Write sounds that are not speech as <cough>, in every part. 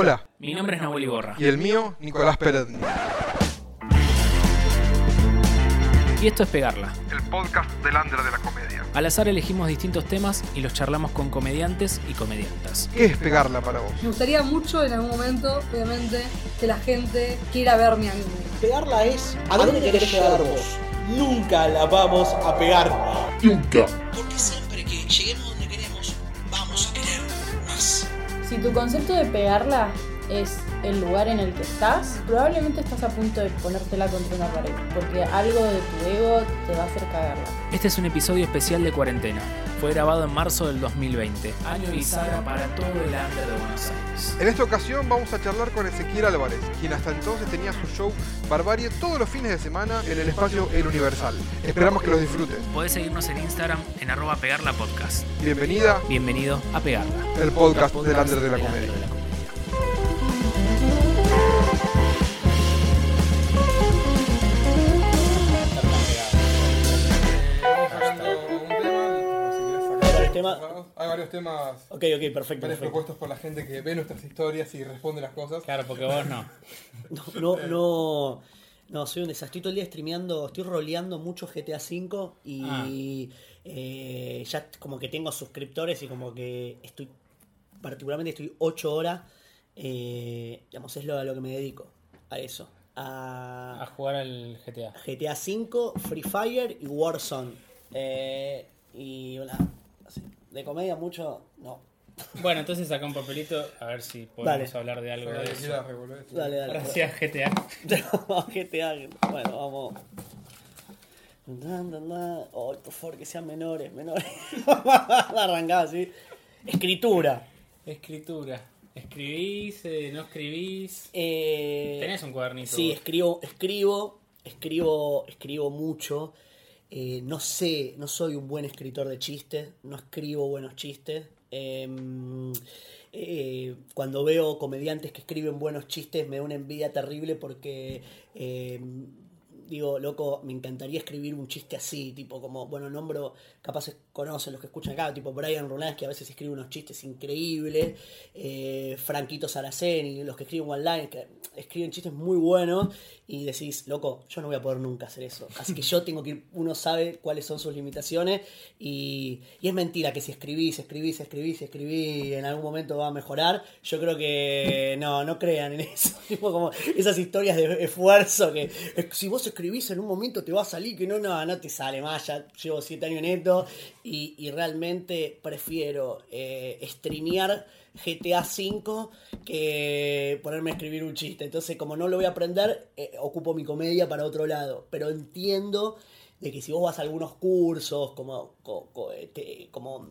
Hola, Mi nombre es Nahuel Iborra. y el mío, Nicolás Pérez. Y esto es Pegarla. El podcast del under de la comedia. Al azar elegimos distintos temas y los charlamos con comediantes y comediantas. ¿Qué es pegarla para vos? Me gustaría mucho en algún momento, obviamente, que la gente quiera verme a mí. Pegarla es a dónde querés llegar vos. Nunca la vamos a pegar. Porque siempre que lleguemos Si tu concepto de pegarla es el lugar en el que estás, probablemente estás a punto de ponértela contra una pared, porque algo de tu ego te va a hacer cagarla. Este es un episodio especial de cuarentena. Fue grabado en marzo del 2020, año bisagra para todo el under de Buenos Aires. En esta ocasión vamos a charlar con Ezequiel Álvarez, quien hasta entonces tenía su show Barbarie todos los fines de semana en el espacio El Universal. Esperamos que los disfrutes. Podés seguirnos en Instagram en arroba pegarla podcast. Bienvenida, Bienvenido a Pegarla. el podcast del under de la del comedia. under de la comedia. Temas. Hay varios temas, Ok, ok, perfecto. perfecto. propuestos por la gente que ve nuestras historias y responde las cosas. Claro, porque vos no. <laughs> No, no, no, no, soy un desastre. Estoy todo el día streameando, estoy roleando mucho GTA V y eh, ya como que tengo suscriptores y como que estoy, particularmente estoy 8 horas, eh, digamos, es lo a lo que me dedico, a eso. A, A jugar al GTA. GTA V, Free Fire y Warzone. Eh, y una, así, de comedia mucho, no. Bueno, entonces saca un papelito a ver si podemos Dale. hablar de algo de eso. Dale, dale. Gracias, GTA. GTA, bueno, vamos. Oh, por favor, que sean menores, menores. <laughs> Arrancada así. Escritura. Escritura. ¿Escribís? eh, ¿No escribís? Eh, Tenés un cuadernito. Sí, vos. escribo, escribo, escribo, escribo mucho. Eh, no sé, no soy un buen escritor de chistes, no escribo buenos chistes. Eh, eh, cuando veo comediantes que escriben buenos chistes me da una envidia terrible porque eh, digo, loco, me encantaría escribir un chiste así, tipo como, bueno, nombro, capaz conocen los que escuchan acá, tipo Brian Runás, que a veces escribe unos chistes increíbles, eh, Franquito Saraceni, los que escriben online, que escriben chistes muy buenos, y decís, loco, yo no voy a poder nunca hacer eso. Así que yo tengo que ir, uno sabe cuáles son sus limitaciones, y, y es mentira que si escribís, escribís, escribís, escribís, en algún momento va a mejorar. Yo creo que no, no crean en eso. <laughs> Tipo como esas historias de esfuerzo que si vos escribís en un momento te va a salir, que no, no, no te sale más. Ya llevo siete años en esto y, y realmente prefiero eh, streamear GTA V que ponerme a escribir un chiste. Entonces, como no lo voy a aprender, eh, ocupo mi comedia para otro lado. Pero entiendo de que si vos vas a algunos cursos, como, co- este, como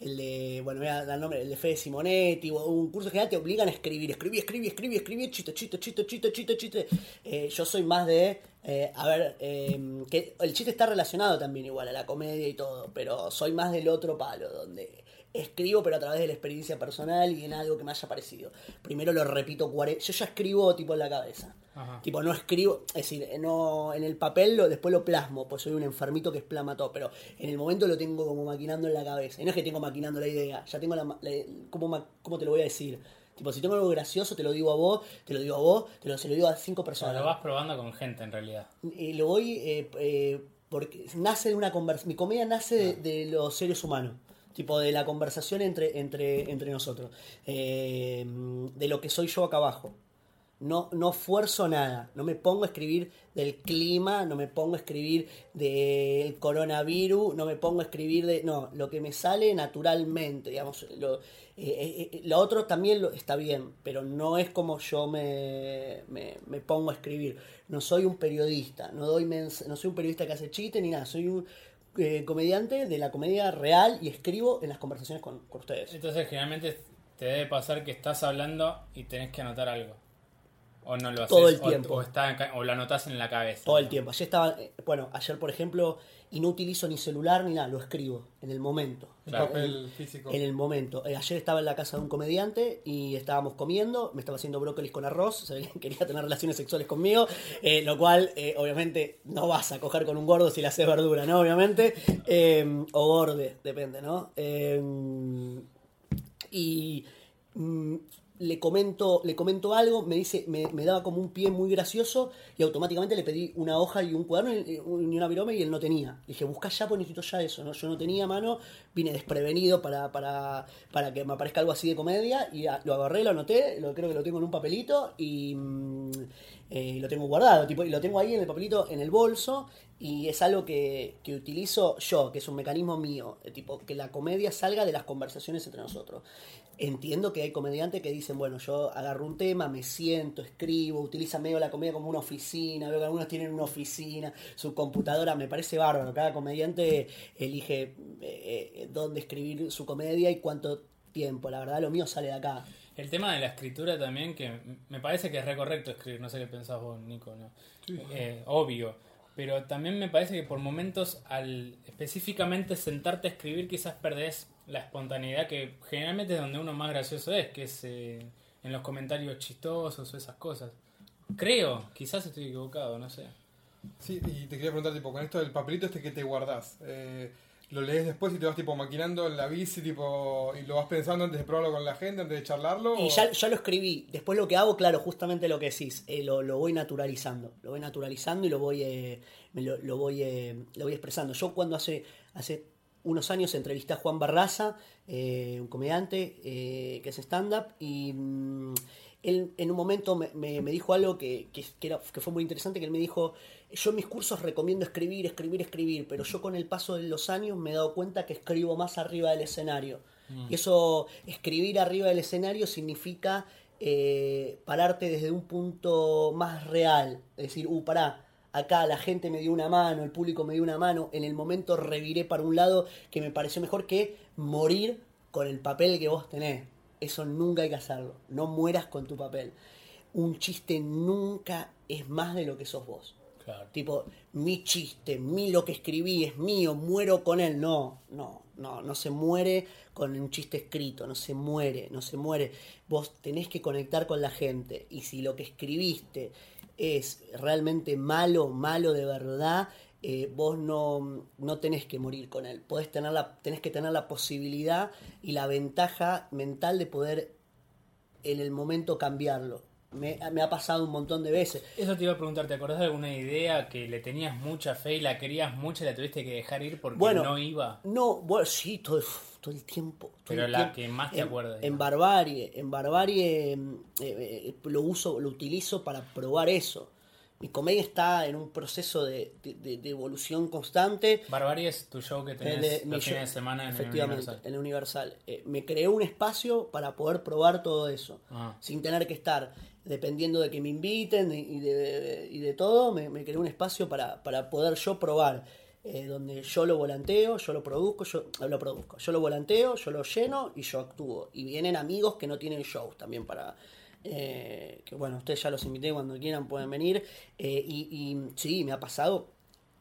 el de, bueno, voy a dar nombre, el de Fede Simonetti, o un curso general, te obligan a escribir, escribir, escribir, escribir, escribir, chiste, chiste, chiste, chiste, chiste, chiste. Eh, yo soy más de, eh, a ver, eh, que el chiste está relacionado también igual a la comedia y todo, pero soy más del otro palo, donde escribo pero a través de la experiencia personal y en algo que me haya parecido. Primero lo repito, yo ya escribo tipo en la cabeza. Ajá. Tipo, no escribo, es decir, no en el papel lo, después lo plasmo, pues soy un enfermito que explama todo, pero en el momento lo tengo como maquinando en la cabeza. Y no es que tengo maquinando la idea, ya tengo la, la- ¿cómo, ma- ¿cómo te lo voy a decir? Tipo, si tengo algo gracioso, te lo digo a vos, te lo digo a vos, te lo, se lo digo a cinco O sea, personas. lo vas probando con gente en realidad. Y lo voy, eh, eh, porque nace de una conversación, mi comedia nace de, de los seres humanos. Tipo, de la conversación entre, entre, entre nosotros. Eh, de lo que soy yo acá abajo. No, no fuerzo nada, no me pongo a escribir del clima, no me pongo a escribir del coronavirus, no me pongo a escribir de... No, lo que me sale naturalmente, digamos. Lo, eh, eh, eh, lo otro también lo, está bien, pero no es como yo me, me, me pongo a escribir. No soy un periodista, no, doy no soy un periodista que hace chiste ni nada, soy un eh, comediante de la comedia real y escribo en las conversaciones con, con ustedes. Entonces, generalmente te debe pasar que estás hablando y tenés que anotar algo. O no lo haces. Todo el tiempo. O, está o lo anotás en la cabeza. Todo el tiempo. Ayer estaba, eh, bueno, ayer por ejemplo, y no utilizo ni celular ni nada, lo escribo en el momento. Claro. En el- En el momento. Eh, ayer estaba en la casa de un comediante y estábamos comiendo, me estaba haciendo brócolis con arroz, <laughs> quería tener relaciones sexuales conmigo, eh, lo cual eh, obviamente no vas a coger con un gordo si le haces verdura, ¿no? Obviamente. Eh, o borde, depende, ¿no? Eh, y mm, le comento, le comento algo, me dice, me, me daba como un pie muy gracioso y automáticamente le pedí una hoja y un cuaderno y, y una virome y él no tenía. Dije, busca ya, pues necesito ya eso, ¿no? Yo no tenía mano, vine desprevenido para, para, para que me aparezca algo así de comedia y lo agarré, lo anoté, lo, creo que lo tengo en un papelito y mm, eh, lo tengo guardado, tipo, y lo tengo ahí en el papelito, en el bolso y es algo que, que utilizo yo, que es un mecanismo mío, eh, tipo, que la comedia salga de las conversaciones entre nosotros. Entiendo que hay comediantes que dicen, bueno, yo agarro un tema, me siento, escribo, utilizan medio la comedia como una oficina, veo que algunos tienen una oficina, su computadora, me parece bárbaro, cada comediante elige eh, eh, dónde escribir su comedia y cuánto tiempo, la verdad lo mío sale de acá. El tema de la escritura también, que me parece que es re correcto escribir, no sé qué pensás vos, Nico, ¿no? Eh, obvio. Pero también me parece que por momentos, al específicamente sentarte a escribir, quizás perdés la espontaneidad que generalmente es donde uno más gracioso es, que es eh, en los comentarios chistosos o esas cosas. Creo, quizás estoy equivocado, no sé. Sí, y te quería preguntar, tipo, con esto del papelito este que te guardás, eh, ¿lo lees después y te vas, tipo, maquinando en la bici, tipo, y lo vas pensando antes de probarlo con la gente, antes de charlarlo? Y o- ya, ya lo escribí. Después lo que hago, claro, justamente lo que decís, eh, lo, lo voy naturalizando. Lo voy naturalizando y lo voy, eh, me lo, lo voy, eh, lo voy expresando. Yo cuando hace, hace unos años entrevisté a Juan Barraza, eh, un comediante que es stand-up, y mm, él en un momento me, me- me dijo algo que, que, que era- que fue muy interesante, que él me dijo, yo en mis cursos recomiendo escribir, escribir, escribir, pero yo con el paso de los años me he dado cuenta que escribo más arriba del escenario. Y eso, escribir arriba del escenario significa eh, pararte desde un punto más real. Es decir, uh, pará, acá la gente me dio una mano, el público me dio una mano, en el momento reviré para un lado que me pareció mejor que morir con el papel que vos tenés. Eso nunca hay que hacerlo. No mueras con tu papel. Un chiste nunca es más de lo que sos vos. Tipo, mi chiste, mi lo que escribí es mío, muero con él. No, no, no, no se muere con un chiste escrito, no se muere, no se muere. Vos tenés que conectar con la gente. Y si lo que escribiste es realmente malo, malo de verdad, eh, vos no, no tenés que morir con él. Podés tener la, tenés que tener la posibilidad y la ventaja mental de poder en el momento cambiarlo. Me, me ha pasado un montón de veces. Eso te iba a preguntar, ¿te acordás de alguna idea que le tenías mucha fe y la querías mucho y la tuviste que dejar ir porque Bueno, no iba? No, bueno, sí, todo, todo el tiempo. todo Pero el la tiempo. que más te en, acuerdas, En. Barbarie, en Barbarie eh, eh, lo uso, lo utilizo para probar eso. Mi comedia está en un proceso de, de- evolución constante. Barbarie es tu show que tenés El de- mi los fines de semana en el efectivamente, Universal. en el Universal. Eh, me creé un espacio para poder probar todo eso. Ah. Sin tener que estar dependiendo de que me inviten y de, y de todo, me, me creé un espacio para, para poder yo probar. eh, donde yo lo volanteo, yo lo produzco, yo eh, lo produzco, yo lo volanteo, yo lo lleno y yo actúo. Y vienen amigos que no tienen shows también para, eh, que bueno, ustedes ya los invité cuando quieran, pueden venir. Eh, y, y sí, me ha pasado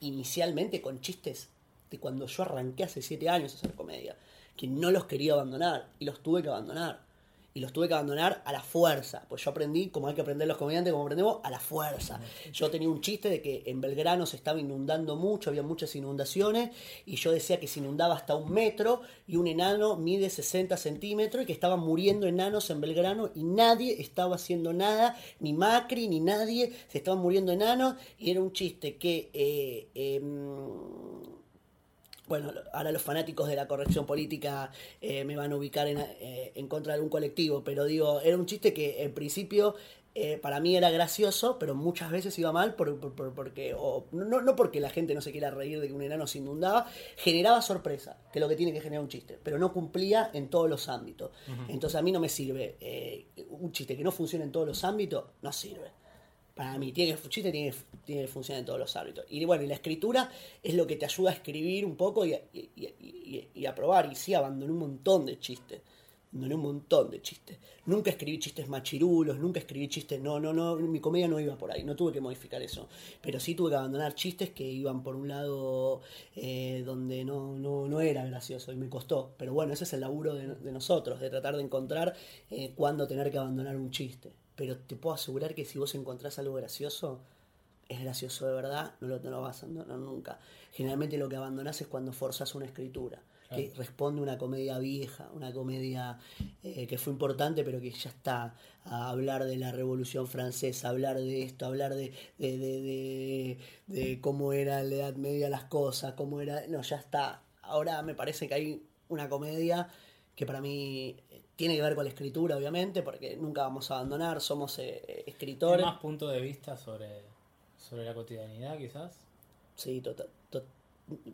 inicialmente con chistes de cuando yo arranqué hace siete años a hacer comedia, que no los quería abandonar y los tuve que abandonar. Y los tuve que abandonar a la fuerza. Pues yo aprendí, como hay que aprender los comediantes, como aprendemos, a la fuerza. Yo tenía un chiste de que en Belgrano se estaba inundando mucho, había muchas inundaciones, y yo decía que se inundaba hasta un metro, y un enano mide 60 centímetros, y que estaban muriendo enanos en Belgrano, y nadie estaba haciendo nada, ni Macri, ni nadie, se estaban muriendo enanos, y era un chiste que... eh, em, bueno, ahora los fanáticos de la corrección política eh, me van a ubicar en, eh, en contra de un colectivo, pero digo, era un chiste que en principio eh, para mí era gracioso, pero muchas veces iba mal por, por- por- porque, o, no, no porque la gente no se quiera reír de que un enano se inundaba, generaba sorpresa, que es lo que tiene que generar un chiste, pero no cumplía en todos los ámbitos. Entonces a mí no me sirve eh, un chiste que no funcione en todos los ámbitos, no sirve. Para mí, tiene que, chiste tiene, tiene que funcionar en todos los ámbitos. Y bueno, y la escritura es lo que te ayuda a escribir un poco y a, probar. Y sí, abandoné un montón de chistes. Abandoné un montón de chistes. Nunca escribí chistes machirulos, nunca escribí chistes. No, no, no. Mi comedia no iba por ahí. No tuve que modificar eso. Pero sí tuve que abandonar chistes que iban por un lado eh, donde no, no, no era gracioso y me costó. Pero bueno, ese es el laburo de, de nosotros, de tratar de encontrar eh, cuándo tener que abandonar un chiste. Pero te puedo asegurar que si vos encontrás algo gracioso, es gracioso de verdad, no lo, no lo vas a abandonar nunca. Generalmente lo que abandonás es cuando forzas una escritura. que responde a una comedia vieja, una comedia eh, que fue importante pero que ya está a hablar de la Revolución Francesa, hablar de esto, hablar de, de, de, cómo era la Edad Media las cosas, cómo era... No, ya está. Ahora me parece que hay una comedia que para mí tiene que ver con la escritura, obviamente, porque nunca vamos a abandonar, somos eh, ¿Tiene escritores. más punto de vista sobre, sobre la cotidianidad, quizás? Sí, tota- to-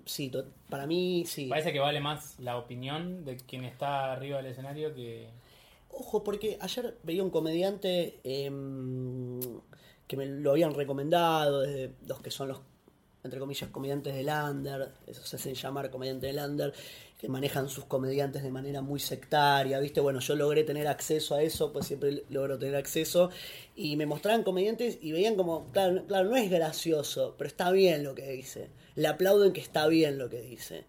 sí, to- para mí sí. Parece que vale más la opinión de quien está arriba del escenario que... Ojo, porque ayer veía un comediante em, que me lo habían recomendado, desde los que son los, entre comillas, comediantes del under, esos se hacen llamar comediantes del under, que manejan sus comediantes de manera muy sectaria, ¿viste? Bueno, yo logré tener acceso a eso, pues siempre logro tener acceso, y me mostraban comediantes y veían como, claro, claro, no es gracioso, pero está bien lo que dice, le aplauden que está bien lo que dice.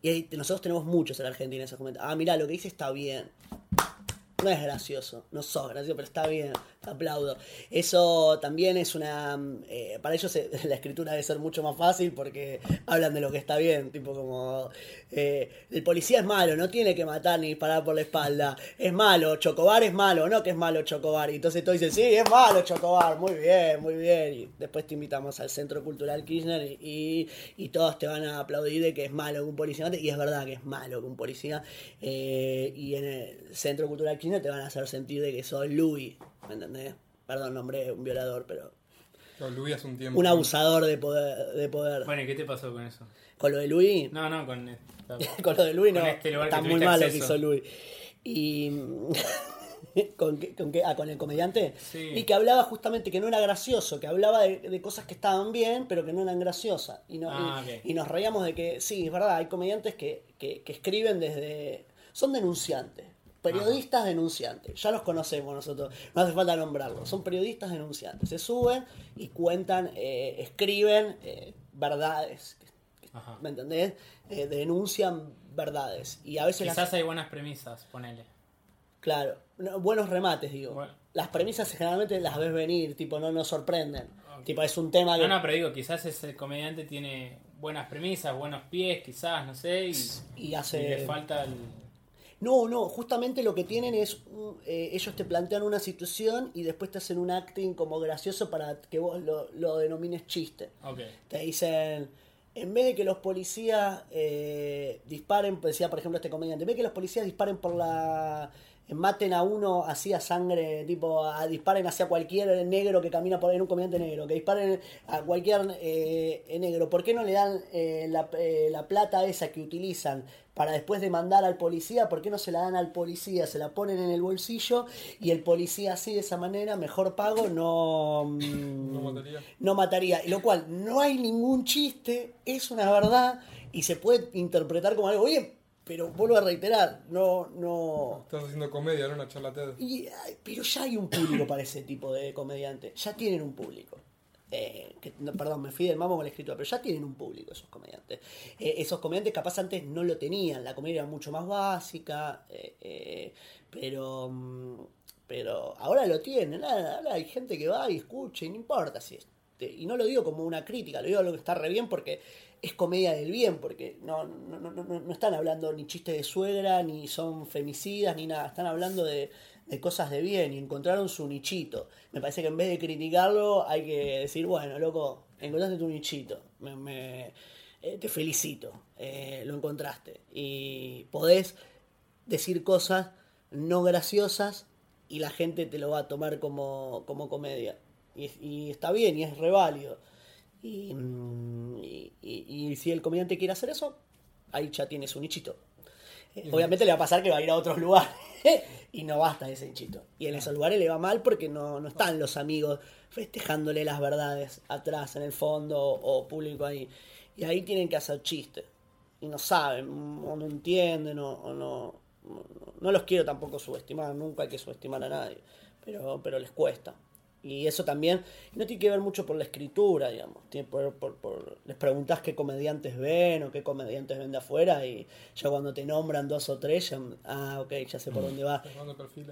Y ahí- nosotros tenemos muchos en Argentina esos comentarios. Ah, mira, lo que dice está bien. No es gracioso, no sos gracioso, pero está bien, aplaudo. Eso también es una... eh, para ellos eh, <laughs> la escritura debe ser mucho más fácil porque hablan de lo que está bien, tipo como... eh, el policía es malo, no tiene que matar ni disparar por la espalda. Es malo, Chocobar es malo, no que es malo Chocobar. Y entonces todos dicen, sí, es malo Chocobar, muy bien, muy bien. Y después te invitamos al Centro Cultural Kirchner y, y, todos te van a aplaudir de que es malo que un policía. Y es verdad que es malo que un policía... y en el Centro Cultural Kirchner te van a hacer sentir de que sos Louis, ¿me entendés? Perdón, nombré un violador, pero... Lo Louis hace un tiempo. Un abusador de poder. De poder. Bueno, ¿y qué te pasó con eso? Con lo de Luis, No, no, con... <laughs> esta- con lo de Luis no. Este lugar que está muy mal lo que hizo Luis. Y. <laughs> ¿Con qué, con qué? Ah, con el comediante. Sí. Y que hablaba justamente que no era gracioso, que hablaba de, de cosas que estaban bien, pero que no eran graciosas. Y, no, Ah, y, ok. y nos reíamos de que, sí, es verdad, hay comediantes que, que, que escriben desde. Son denunciantes. Periodistas denunciantes, ya los conocemos nosotros, no hace falta nombrarlos, son periodistas denunciantes, se suben y cuentan, eh, escriben eh, verdades, Ajá. ¿me entendés? Eh, denuncian verdades y a veces las- Quizás hay buenas premisas, ponele. Claro, no, buenos remates, digo. Bueno. Las premisas generalmente las ves venir, tipo, no nos sorprenden. Tipo, es un tema que... No, no, pero digo, quizás ese comediante tiene buenas premisas, buenos pies, quizás, no sé, y, y y hace... le falta el... No, no, justamente lo que tienen es, eh, ellos te plantean una situación y después te hacen un acting como gracioso para que vos lo, lo denomines chiste. Ok. Te dicen, en vez de que los policías eh, disparen, pues decía por ejemplo este comediante, en vez de que los policías disparen por la... eh, maten a uno así a sangre, tipo, a, disparen hacia cualquier negro que camina por ahí, un comediante negro, que disparen a cualquier eh, negro, ¿por qué no le dan eh, la, eh, la plata esa que utilizan para después demandar al policía? ¿Por qué no se la dan al policía? Se la ponen en el bolsillo y el policía así de esa manera, mejor pago, no... mm, No mataría. no mataría. Y lo cual no hay ningún chiste, es una verdad y se puede interpretar como algo bien, pero vuelvo a reiterar, no, no. Estás haciendo comedia, no una charla TED. Y, pero ya hay un público para ese tipo de comediante, ya tienen un público. Eh, que- perdón, me fui del mamo con la escritura, pero ya tienen un público esos comediantes. Eh, esos comediantes capaz antes no lo tenían, la comedia era mucho más básica, eh, eh, pero mm, pero ahora lo tienen, hay gente que va y escucha y no importa si es- y no lo digo como una crítica, lo digo algo que está re bien porque es comedia del bien, porque no, no, no, no, no están hablando ni chistes de suegra, ni son femicidas, ni nada, están hablando de, de cosas de bien y encontraron su nichito. Me parece que en vez de criticarlo hay que decir, bueno, loco, encontraste tu nichito, me, me- eh, te felicito, eh, lo encontraste. Y podés decir cosas no graciosas y la gente te lo va a tomar como, como comedia. Y, y está bien, y es reválido. Y, mm, y, y- si el comediante quiere hacer eso, ahí ya tiene su nichito. Obviamente le va a pasar que va a ir a otros lugares <laughs> y no basta ese nichito. Y en esos lugares le va mal porque no, no están los amigos festejándole las verdades atrás, en el fondo, o público ahí. Y ahí tienen que hacer chistes. Y no saben, o no entienden, o, o no, no. No los quiero tampoco subestimar, nunca hay que subestimar a nadie. Pero, pero les cuesta. Y eso también no tiene que ver mucho por la escritura, digamos. Tiene por, por, por- les preguntás qué comediantes ven o qué comediantes ven de afuera y ya cuando te nombran dos o tres, ya, ah, ok, ya sé por dónde va.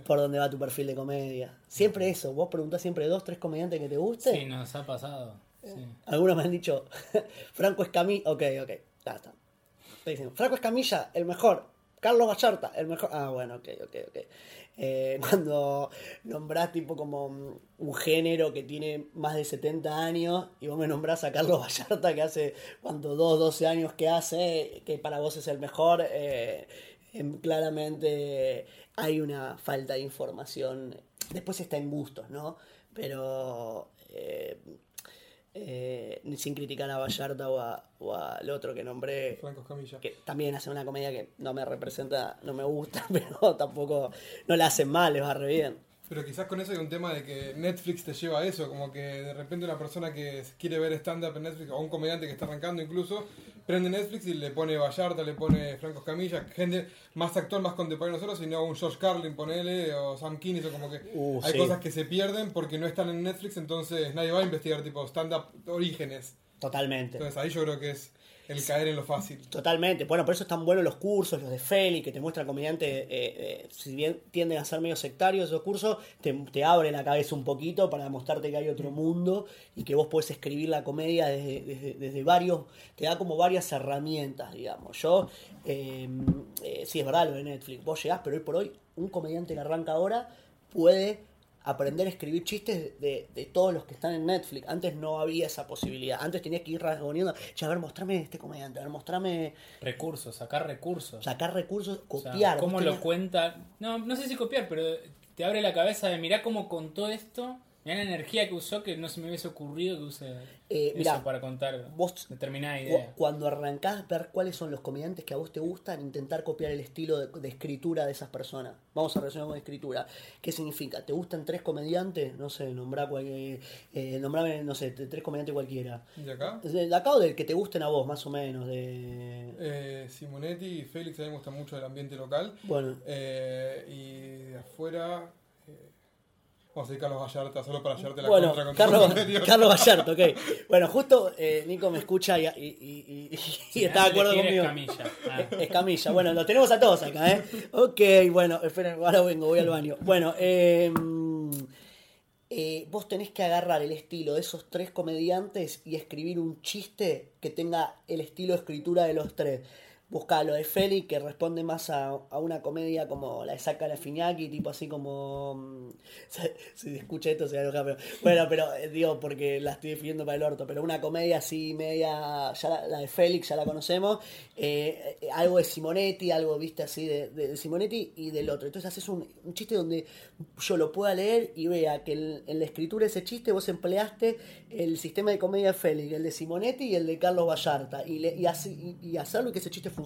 Por dónde va tu perfil de comedia. Siempre eso, vos preguntás siempre dos, tres comediantes que te gusten. Sí, nos ha pasado. Sí. Algunos me han dicho, <laughs> Franco Escamí, ok, ok, ya está. te dicen, Franco Escamilla, el mejor. Carlos Vallarta, el mejor. Ah, bueno, ok, ok, ok. Eh, <laughs> cuando nombrás tipo como un género que tiene más de 70 años y vos me nombrás a Carlos Vallarta que hace, cuánto, 2, 12 años que hace, que para vos es el mejor, eh, em, claramente hay una falta de información. Después está en gustos, ¿no? Pero eh, eh, sin criticar a Vallarta o, a- o al otro que nombré, Franco Escamilla. que también hace una comedia que no me representa, no me gusta, <laughs> pero tampoco no la hacen mal, les va re bien. Pero quizás con eso hay un tema de que Netflix te lleva a eso, como que de repente una persona que quiere ver stand-up en Netflix, o un comediante que está arrancando incluso, prende Netflix y le pone Vallarta, le pone Franco Escamilla, gente más actor, más contemporáneo nosotros, sino un George Carlin, ponele, o Sam Kinnis, o como que Uh, hay sí. cosas que se pierden porque no están en Netflix, entonces nadie va a investigar tipo stand-up orígenes. Totalmente. Entonces ahí yo creo que es el caer en lo fácil. Totalmente. Bueno, por eso están buenos los cursos, los de Feli, que te muestran comediante, eh, eh, si bien tienden a ser medio sectarios esos cursos, te, te abren la cabeza un poquito para mostrarte que hay otro mundo y que vos podés escribir la comedia desde, desde, desde varios, te da como varias herramientas, digamos. Yo, eh, eh, sí es verdad lo de Netflix, vos llegás, pero hoy por hoy, un comediante que arranca ahora puede aprender a escribir chistes de, de todos los que están en Netflix. Antes no había esa posibilidad. Antes tenías que ir rasgoneando. Che, a ver, mostrame este comediante. A ver, mostrame. Recursos, sacar recursos. Sacar recursos, O sea, copiar. ¿Cómo lo tenías- cuenta? No, no sé si copiar, pero te abre la cabeza de mirá cómo contó esto. Mirá la energía que usó que no se me hubiese ocurrido que use Eh, eso mirá, para contar vos- determinada idea. Cuando arrancás, ver cuáles son los comediantes que a vos te gustan, intentar copiar el estilo de, de escritura de esas personas. Vamos a relacionar con escritura. ¿Qué significa? ¿Te gustan tres comediantes? No sé, nombrá cualquier, eh, nombrame, no sé, tres comediantes cualquiera. ¿Y acá? De de acá o del que te gusten a vos, más o menos. De... Eh, Simonetti y Félix a mí me gusta mucho el ambiente local. Bueno, Eh, y de afuera. Vamos a decir Carlos Vallarta, solo para llevarte la Bueno, contra con Carlos. Carlos Vallarta, ok. Bueno, justo eh, Nico me escucha y, y- y- y- <laughs> está de acuerdo conmigo. Escamilla. Ah. Escamilla, bueno, lo tenemos a todos acá, ¿eh? Ok, bueno, esperen, ahora vengo, voy al baño. Bueno, eh, eh, vos tenés que agarrar el estilo de esos tres comediantes y escribir un chiste que tenga el estilo de escritura de los tres. Buscá lo de Feli, que responde más a, a una comedia como la de Saca la Fiñaki, tipo así como. mm, <laughs> Si escucha esto se va a enojar, pero. Bueno, pero eh, digo, porque la estoy definiendo para el orto, pero una comedia así media. Ya la, la de Félix ya la conocemos. eh, eh, algo de Simonetti, algo, viste, así de, de- Simonetti y del otro. Entonces haces un, chiste donde yo lo pueda leer y vea que en la escritura de ese chiste vos empleaste el sistema de comedia de Félix, el de Simonetti y el de Carlos Vallarta. Y, le- y, así- y- y hacerlo que ese chiste funcione.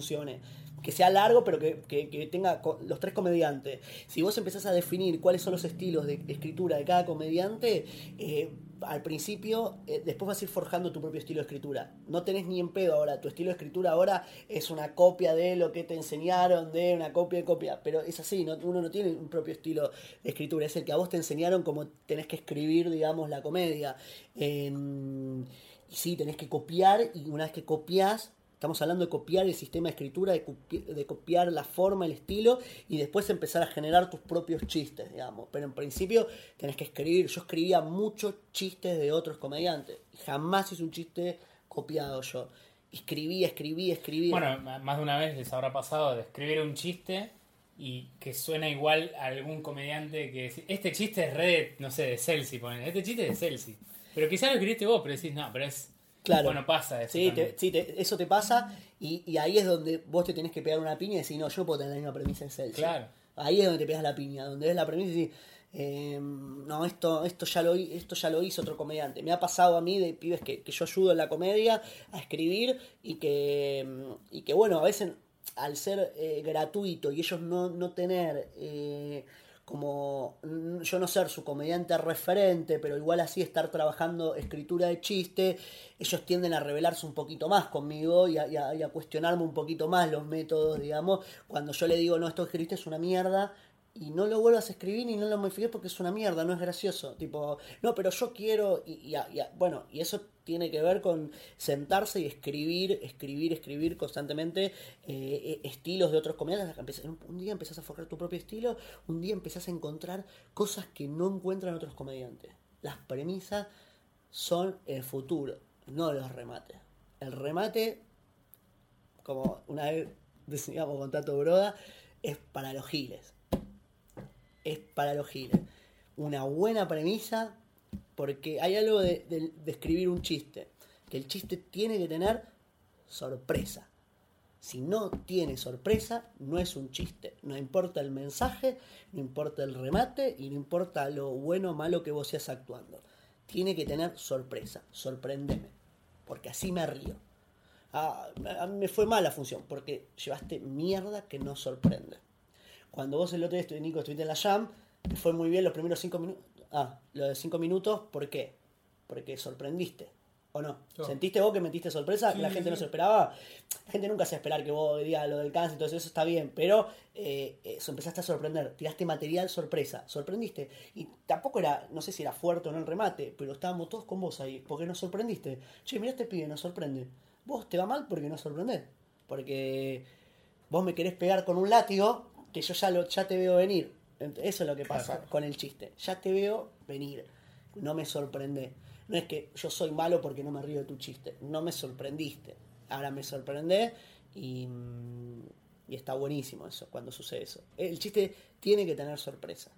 Que sea largo, pero que, que- tenga los tres comediantes. Si vos empezás a definir cuáles son los estilos de escritura de cada comediante, eh, al principio, eh, después vas a ir forjando tu propio estilo de escritura. No tenés ni en pedo ahora. Tu estilo de escritura ahora es una copia de lo que te enseñaron, de una copia de copia. Pero es así, no, uno no tiene un propio estilo de escritura. Es el que a vos te enseñaron cómo tenés que escribir, digamos, la comedia. En- y sí, tenés que copiar y una vez que copias, estamos hablando de copiar el sistema de escritura, de, copi- de copiar la forma, el estilo y después empezar a generar tus propios chistes, digamos. Pero en principio tenés que escribir. Yo escribía muchos chistes de otros comediantes. Jamás hice un chiste copiado yo. Escribía, escribía, escribía. Bueno, más de una vez les habrá pasado de escribir un chiste y que suena igual a algún comediante que dice, este chiste es red, no sé, de Celsi, ponen, este chiste es de Celsi. Pero quizás lo escribiste vos, pero decís, no, pero es... Claro. Bueno, pasa eso. Sí, te- sí, te- eso te pasa y, y ahí es donde vos te tenés que pegar una piña y decir, no, yo puedo tener la misma premisa en Celsius. Claro. Ahí es donde te pegas la piña, donde ves la premisa y decís, eh, no, esto, esto, ya lo, esto ya lo hizo otro comediante. Me ha pasado a mí de pibes que, que yo ayudo en la comedia a escribir y que, mm, y que bueno, a veces al ser eh, gratuito y ellos no, no tener... eh, como mm, yo no ser su comediante referente, pero igual así estar trabajando escritura de chiste, ellos tienden a revelarse un poquito más conmigo y a, cuestionarme un poquito más los métodos, digamos, cuando yo le digo, no, esto que escribiste es una mierda, y no lo vuelvas a escribir y no lo modifiques porque es una mierda, no es gracioso. Tipo, no, pero yo quiero, y, y bueno, y eso tiene que ver con sentarse y escribir, escribir, escribir constantemente eh, eh, estilos de otros comediantes. Un día empezás a forjar tu propio estilo, un día empezás a encontrar cosas que no encuentran otros comediantes. Las premisas son el futuro, no los remates. El remate como una vez decíamos con Tato Broda, es para los giles. Es para los giles. Una buena premisa, porque hay algo de, de- de escribir un chiste, que el chiste tiene que tener sorpresa. Si no tiene sorpresa, no es un chiste. No importa el mensaje, no importa el remate y no importa lo bueno o malo que vos seas actuando. Tiene que tener sorpresa. Sorprendeme. Porque así me río. Ah, me fue mal la función, porque llevaste mierda que no sorprende. Cuando vos el otro día, estu- Nico, estuviste en la Jam, fue muy bien los primeros cinco minutos. Ah, lo de cinco minutos, ¿por qué? Porque sorprendiste. ¿O no? ¿Sentiste vos que metiste sorpresa? Sí, que la gente sí. no se esperaba. La gente nunca se va a esperar que vos digas lo del cáncer, entonces eso está bien. Pero eh, eso empezaste a sorprender. Tiraste material sorpresa. Sorprendiste. Y tampoco era, no sé si era fuerte o no el remate, pero estábamos todos con vos ahí. Porque nos sorprendiste. Che, mirá este pibe, nos sorprende. Vos te va mal porque nos sorprendés. Porque vos me querés pegar con un látigo que yo ya, lo, ya te veo venir. Eso es lo que pasa con el chiste. Ya te veo venir. No me sorprende. No es que yo soy malo porque no me río de tu chiste. No me sorprendiste. Ahora me sorprende y, mm, y está buenísimo eso cuando sucede eso. El chiste tiene que tener sorpresa.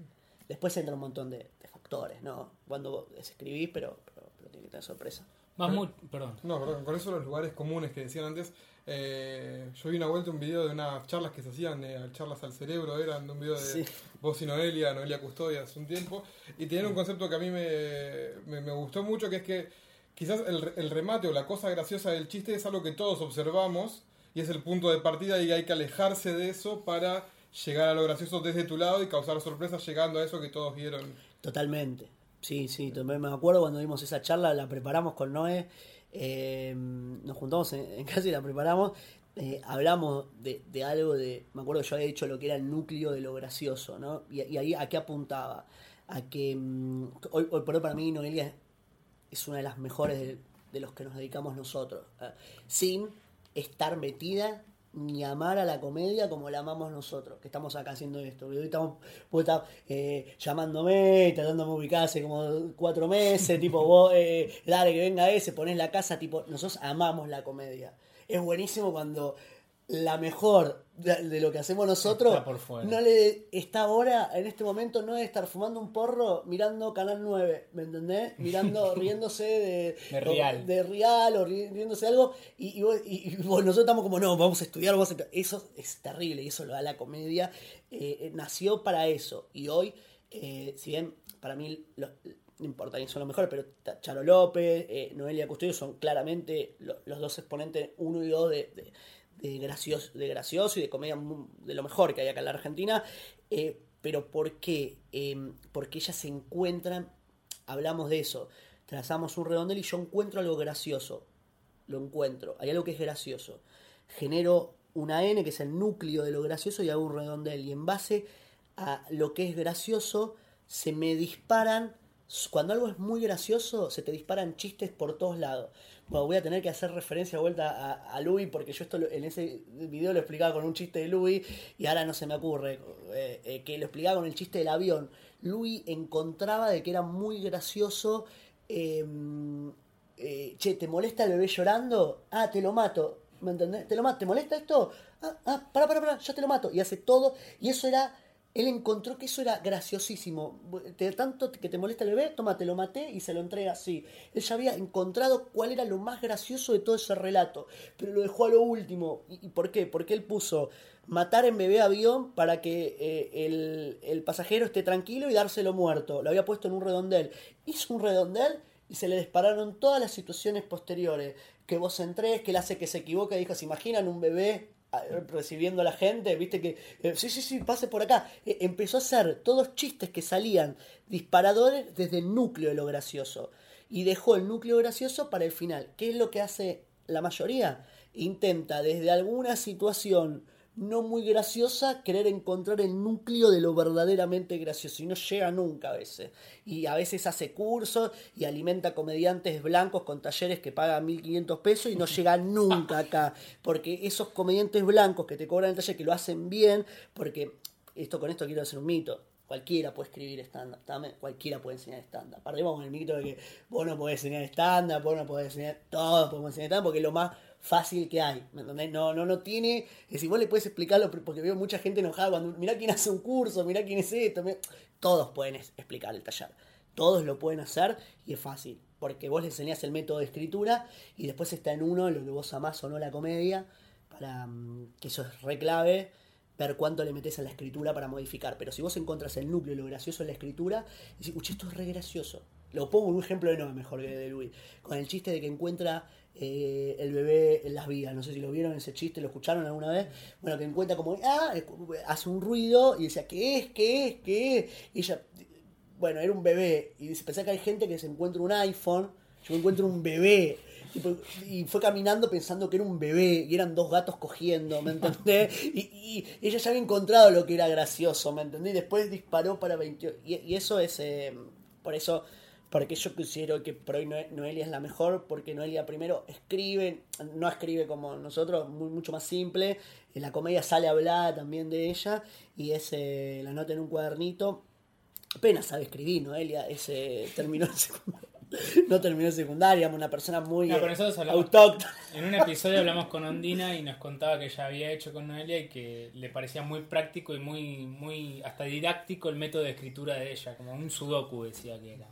Después entra un montón de, de factores, ¿no? Cuando escribís, pero, pero, pero tiene que tener sorpresa. Más muy, perdón. No, perdón, con eso los lugares comunes que decían antes, eh, yo vi una vuelta un video de unas charlas que se hacían, eh, charlas al cerebro, eran de un video de Sí. vos y Noelia, Noelia Custodia hace un tiempo, y tenían un concepto que a mí me, me, me gustó mucho, que es que quizás el, el remate o la cosa graciosa del chiste es algo que todos observamos, y es el punto de partida y hay que alejarse de eso para llegar a lo gracioso desde tu lado y causar sorpresas llegando a eso que todos vieron. Totalmente. Sí, sí, también me acuerdo cuando dimos esa charla, la preparamos con Noé, eh, nos juntamos en, en casa y la preparamos, eh, hablamos de, algo de, me acuerdo que yo había dicho lo que era el núcleo de lo gracioso, ¿no? Y, ahí a qué apuntaba, a que mm, hoy, hoy por hoy para mí Noelia es, una de las mejores de, de los que nos dedicamos nosotros, eh, sin estar metida ni amar a la comedia como la amamos nosotros, que estamos acá haciendo esto. Y hoy estamos, vos estás eh, llamándome, tratándome de ubicar hace como cuatro meses, <laughs> tipo, vos, eh, dale que venga ese, ponés la casa, tipo, nosotros amamos la comedia. Es buenísimo cuando la mejor de, lo que hacemos nosotros Está por fuera. no le está ahora, en este momento, no es estar fumando un porro mirando Canal 9, ¿me entendés? Mirando, <laughs> riéndose de, De Rial. de Real o ri- riéndose de algo y, y vos- y- y vos- nosotros estamos como no, vamos a estudiar, vamos a estu-". eso es terrible y eso lo da la comedia. Eh, eh, nació para eso y hoy, eh, si bien para mí lo- no importa quién son los mejores, pero Charo López, eh, Noelia Custodio son claramente lo- los dos exponentes, uno y dos de, de, de gracioso, de gracioso y de comedia de lo mejor que hay acá en la Argentina. Eh, pero ¿por qué? Eh, porque ellas se encuentran, hablamos de eso, trazamos un redondel y yo encuentro algo gracioso. Lo encuentro, hay algo que es gracioso. Genero una N que es el núcleo de lo gracioso y hago un redondel. Y en base a lo que es gracioso, se me disparan. Cuando algo es muy gracioso, se te disparan chistes por todos lados. Bueno, voy a tener que hacer referencia de vuelta a, a Louis, porque yo esto lo- en ese video lo explicaba con un chiste de Louis y ahora no se me ocurre. eh, eh, que lo explicaba con el chiste del avión. Louis encontraba de que era muy gracioso. eh, eh, che, ¿te molesta el bebé llorando? Ah, te lo mato. ¿Me entendés? ¿Te lo mato? ¿Te molesta esto? Ah, ah, para, para, para, ya te lo mato. Y hace todo. Y eso era. Él encontró que eso era graciosísimo. Tanto que te molesta el bebé, toma, te lo maté y se lo entrega así. Él ya había encontrado cuál era lo más gracioso de todo ese relato. Pero lo dejó a lo último. ¿Y, por qué? Porque él puso matar en bebé avión para que eh, el, el pasajero esté tranquilo y dárselo muerto. Lo había puesto en un redondel. Hizo un redondel y se le dispararon todas las situaciones posteriores. Que vos entrés, que él hace que se equivoque, dijo, ¿se imaginan un bebé recibiendo a la gente? Viste que, eh, sí, sí, sí, pase por acá. Eh, empezó a hacer todos chistes que salían disparadores desde el núcleo de lo gracioso. Y dejó el núcleo gracioso para el final. ¿Qué es lo que hace la mayoría? Intenta desde alguna situación no muy graciosa querer encontrar el núcleo de lo verdaderamente gracioso y no llega nunca a veces. Y a veces hace cursos y alimenta comediantes blancos con talleres que pagan 1500 pesos y no llega nunca acá. Porque esos comediantes blancos que te cobran el taller, que lo hacen bien, porque esto con esto quiero hacer un mito. Cualquiera puede escribir stand-up, cualquiera puede enseñar stand-up. Partimos con el mito de que vos no podés enseñar stand-up, vos no podés enseñar, todos podemos enseñar stand-up porque lo más fácil que hay. ¿Me entendés? No, no, no tiene. Decir, vos le puedes explicarlo porque veo mucha gente enojada cuando. Mirá quién hace un curso, mirá quién es esto. mirá". Todos pueden explicar el taller. Todos lo pueden hacer y es fácil. Porque vos le enseñás el método de escritura y después está en uno lo que vos amás o no la comedia. Para mm, que eso es re clave. Ver cuánto le metes a la escritura para modificar. Pero si vos encontras el núcleo y lo gracioso en la escritura, decís, uy, esto es re gracioso. Lo pongo en un ejemplo de no mejor que de Luis. Con el chiste de que encuentra eh, el bebé en las vías. No sé si lo vieron ese chiste, lo escucharon alguna vez. Bueno, que encuentra como, ah, hace un ruido y decía, ¿qué es? ¿Qué es? ¿Qué es? Y ella, bueno, era un bebé. Y dice, pensá que hay gente que se encuentra un iPhone, yo me encuentro un bebé. Y fue caminando pensando que era un bebé y eran dos gatos cogiendo, ¿me entendés? Y, y ella ya había encontrado lo que era gracioso, ¿me entendés? Y después disparó para 28. Y, y eso es, eh, por eso, porque yo considero que por hoy Noe- Noelia es la mejor, porque Noelia primero escribe, no escribe como nosotros, muy, mucho más simple. En la comedia sale hablada también de ella y es eh, la nota en un cuadernito. Apenas sabe escribir, Noelia, ese terminó en secundaria. <laughs> No terminó secundaria, una persona muy No, eh, autóctona. En un episodio hablamos con Ondina y nos contaba que ella había hecho con Noelia y que le parecía muy práctico y muy, muy hasta didáctico el método de escritura de ella, como un sudoku decía que era.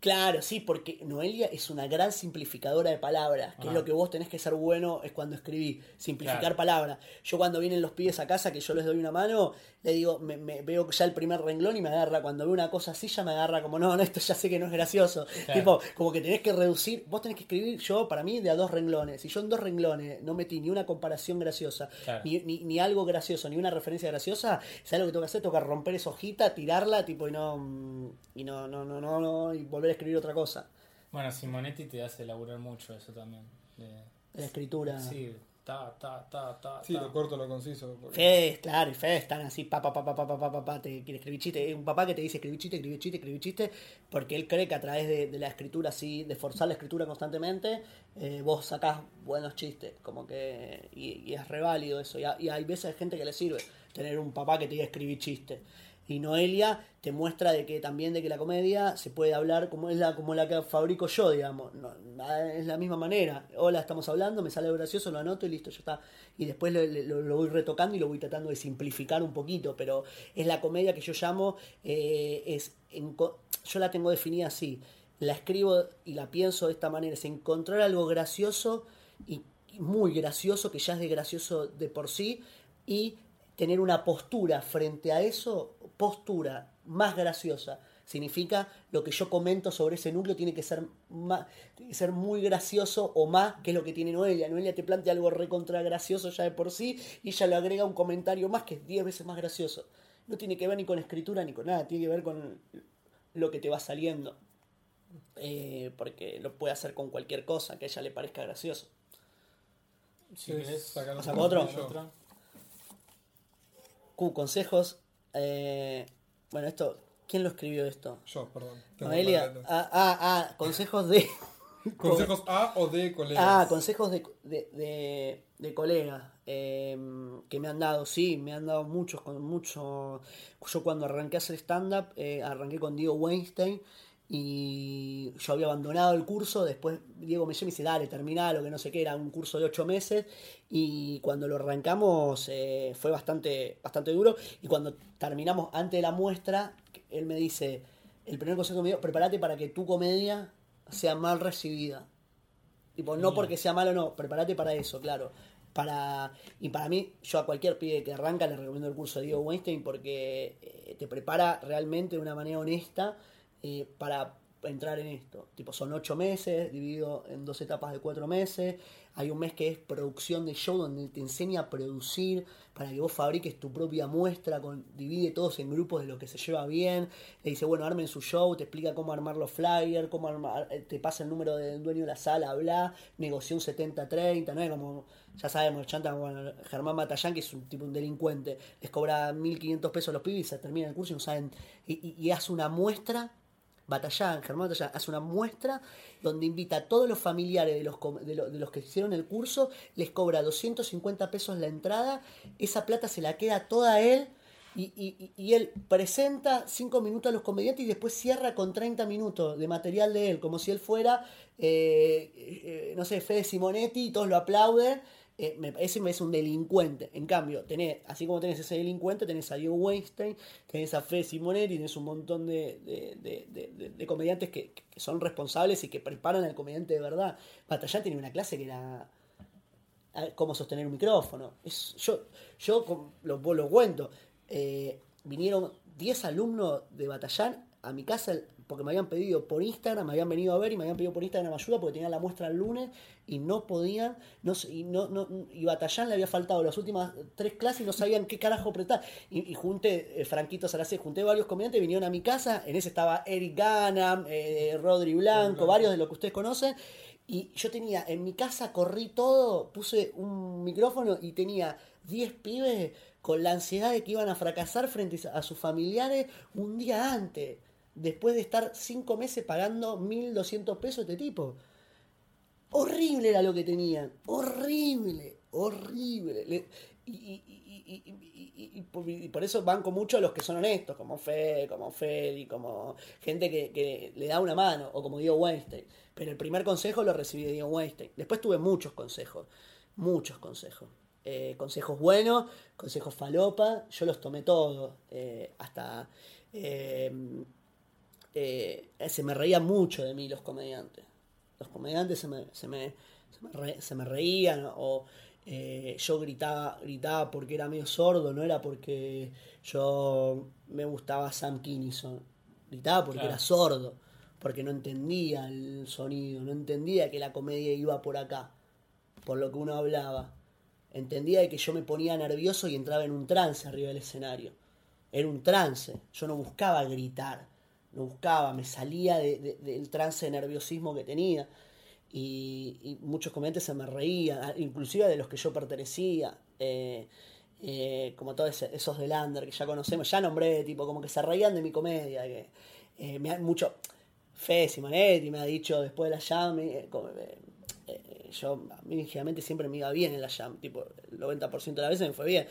Claro, sí, porque Noelia es una gran simplificadora de palabras, que es Ajá. lo que vos tenés que ser bueno es cuando escribí, simplificar Claro. palabras. Yo cuando vienen los pibes a casa, que yo les doy una mano, le digo, me, me- veo ya el primer renglón y me agarra, cuando veo una cosa así ya me agarra como, no, no, esto ya sé que no es gracioso. Claro. Tipo, como que tenés que reducir, vos tenés que escribir yo, para mí, de a dos renglones. Y yo en dos renglones no metí ni una comparación graciosa, Claro. ni, ni, ni algo gracioso, ni una referencia graciosa, ¿sabes lo que tengo que hacer? Tengo que romper esa hojita, tirarla, tipo, y no, mm, y no, no, no, no, no, y volver a escribir otra cosa. Bueno, Simonetti te hace laburar mucho eso también. de- La escritura. Sí, ta, ta, ta, ta, Sí, ta. lo corto, lo conciso. porque- claro, y Fede están así, pa, pa, pa, pa, pa, pa, pa, pa, pa, te quiere escribir chiste. Es un papá que te dice escribir chiste, escribir chiste, escribir chiste, porque él cree que a través de, de la escritura así, de forzar la escritura constantemente, eh, vos sacás buenos chistes, como que, y, y es re válido eso. Y, ha- y hay veces hay gente que le sirve tener un papá que te diga escribir chiste. Y Noelia te muestra de que también de que la comedia se puede hablar como es la como la que fabrico yo, digamos. Es la misma manera. Hola, estamos hablando, me sale gracioso, lo anoto y listo, ya está. Y después lo, voy retocando y lo voy tratando de simplificar un poquito, pero es la comedia que yo llamo, eh, es yo la tengo definida así. La escribo y la pienso de esta manera, es encontrar algo gracioso y muy gracioso, que ya es de gracioso de por sí, y tener una postura frente a eso, postura más graciosa. Significa lo que yo comento sobre ese núcleo tiene que ser más, tiene que ser muy gracioso o más que es lo que tiene Noelia. Noelia te plantea algo recontra gracioso ya de por sí y ella le agrega un comentario más que es 10 veces más gracioso. No tiene que ver ni con escritura ni con nada, tiene que ver con lo que te va saliendo. Eh, porque lo puede hacer con cualquier cosa que a ella le parezca gracioso. Si ¿Querés sacar otro. Q, consejos. Eh, bueno, esto, ¿quién lo escribió esto? Yo, perdón. Ah, ah, ah, consejos de. <laughs> Consejos A o D, colegas. Ah, consejos de, de, de, de colegas eh, que me han dado, sí, me han dado muchos, con mucho. Yo cuando arranqué a hacer stand-up, eh, arranqué con Diego Weinstein y yo había abandonado el curso, después Diego me llama y dice, dale, terminá lo que no sé qué, era un curso de ocho meses y cuando lo arrancamos eh, fue bastante, bastante duro y cuando terminamos antes de la muestra, él me dice, el primer consejo me dio, prepárate para que tu comedia sea mal recibida. Tipo, no porque sea malo, no, prepárate para eso, claro. Para, y para mí, yo a cualquier pibe que arranca le recomiendo el curso de Diego Weinstein porque eh, te prepara realmente de una manera honesta eh, para entrar en esto. Tipo, son ocho meses, dividido en dos etapas de cuatro meses. Hay un mes que es producción de show, donde te enseña a producir para que vos fabriques tu propia muestra, con, divide todos en grupos de lo que se lleva bien. Le dice, bueno, armen su show, te explica cómo armar los flyers, cómo armar, eh, te pasa el número del dueño de la sala, bla, negoció un 70-30, ¿no? Como, ya sabemos, chanta, bueno, Germán Matallán, que es un tipo un delincuente, les cobra 1.500 pesos los pibes y se termina el curso y no saben, y, y- y hace una muestra Batallán, Germán Batallán, hace una muestra donde invita a todos los familiares de los, de, de los que hicieron el curso, les cobra 250 pesos la entrada, esa plata se la queda toda él Y, y- y- y él presenta cinco minutos a los comediantes y después cierra con 30 minutos de material de él, como si él fuera, eh, eh, no sé, Fede Simonetti y todos lo aplauden. Eh, me, ese es un delincuente. En cambio, tenés, así como tenés ese delincuente, tenés a Diego Weinstein, tenés a Fede Simonetti, tenés un montón de, de- de- comediantes que, son responsables y que preparan al comediante de verdad. Batallán tenía una clase que era cómo sostener un micrófono. Es, yo yo lo, lo cuento. Eh, vinieron 10 alumnos de Batallán a mi casa porque me habían pedido por Instagram, me habían venido a ver y me habían pedido por Instagram ayuda porque tenían la muestra el lunes y no podían, no, sé, y, no, no, y Batallán le había faltado las últimas tres clases y no sabían qué carajo apretar. Y, y junté, eh, Franquito Saracé, junté varios comediantes, vinieron a mi casa, en ese estaba Eric Ganam, eh, Rodri Blanco, varios de los que ustedes conocen, y yo tenía, en mi casa corrí todo, puse un micrófono y tenía 10 pibes con la ansiedad de que iban a fracasar frente a sus familiares un día antes, después de estar 5 meses pagando 1.200 pesos este tipo. Horrible era lo que tenían, horrible, horrible. Le- y, por, eso banco mucho a los que son honestos, como Fe, como Feli, como gente que, que le da una mano, o como Diego Weinstein. Pero el primer consejo lo recibí de Diego Weinstein. Después tuve muchos consejos, muchos consejos. Eh, consejos buenos, consejos falopa, yo los tomé todos, eh, hasta... eh, eh, se me reían mucho de mí los comediantes. Los comediantes se me, se me, se me, re- se me reían o eh, yo gritaba, gritaba porque era medio sordo, no era porque yo me gustaba Sam Kinison. Gritaba porque Claro. era sordo, porque no entendía el sonido, no entendía que la comedia iba por acá, por lo que uno hablaba. Entendía de que yo me ponía nervioso y entraba en un trance arriba del escenario. Era un trance. Yo no buscaba gritar. No buscaba, me salía de- de- del trance de nerviosismo que tenía. Y, muchos comediantes se me reían, inclusive de los que yo pertenecía. eh, eh, como todos esos de Lander que ya conocemos, ya nombré, tipo, como que se reían de mi comedia. Que, eh, me mucho. Fe Simonetti me ha dicho después de la jam, yo a mí siempre me iba bien en la jam, tipo el 90% de las veces me fue bien.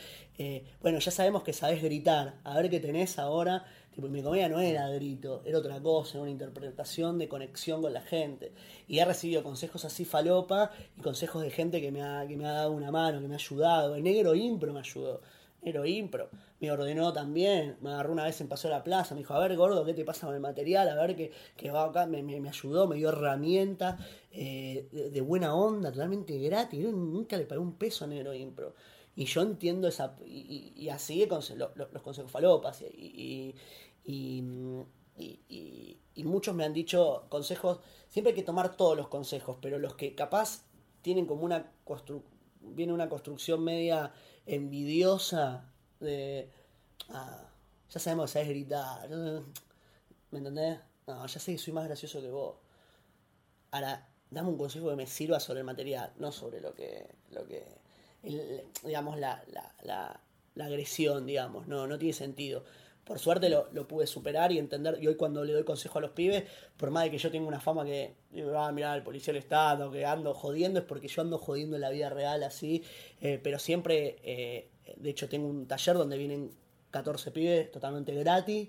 Bueno, ya sabemos que sabés gritar, a ver qué tenés ahora. Tipo, mi comedia no era grito, era otra cosa, era una interpretación de conexión con la gente. Y he recibido consejos así falopa y consejos de gente que me ha, que me ha dado una mano, que me ha ayudado. El negro impro me ayudó. Negro impro. Me ordenó también, me agarró una vez en Paseo de la Plaza, me dijo, a ver gordo, ¿qué te pasa con el material? A ver qué, qué va acá, me, me- ayudó, me dio herramientas eh, de, buena onda, totalmente gratis. Yo nunca le pagué un peso a Negro Impro. Y yo entiendo esa. Y, así los consejos falopas. Y, y, muchos me han dicho consejos. Siempre hay que tomar todos los consejos, pero los que capaz tienen como una constru viene una construcción media envidiosa de. Ah, ya sabemos que sabes gritar. ¿Me entendés? No, ya sé que soy más gracioso que vos. Ahora, dame un consejo que me sirva sobre el material, no sobre lo que. Lo que digamos, la, la, la, la agresión, digamos. No, no tiene sentido. Por suerte lo, pude superar y entender. Y hoy, cuando le doy consejo a los pibes, por más de que yo tenga una fama que. Ah, mira, el policía del Estado, que ando jodiendo, es porque yo ando jodiendo en la vida real así. eh, pero siempre. eh, de hecho, tengo un taller donde vienen 14 pibes totalmente gratis.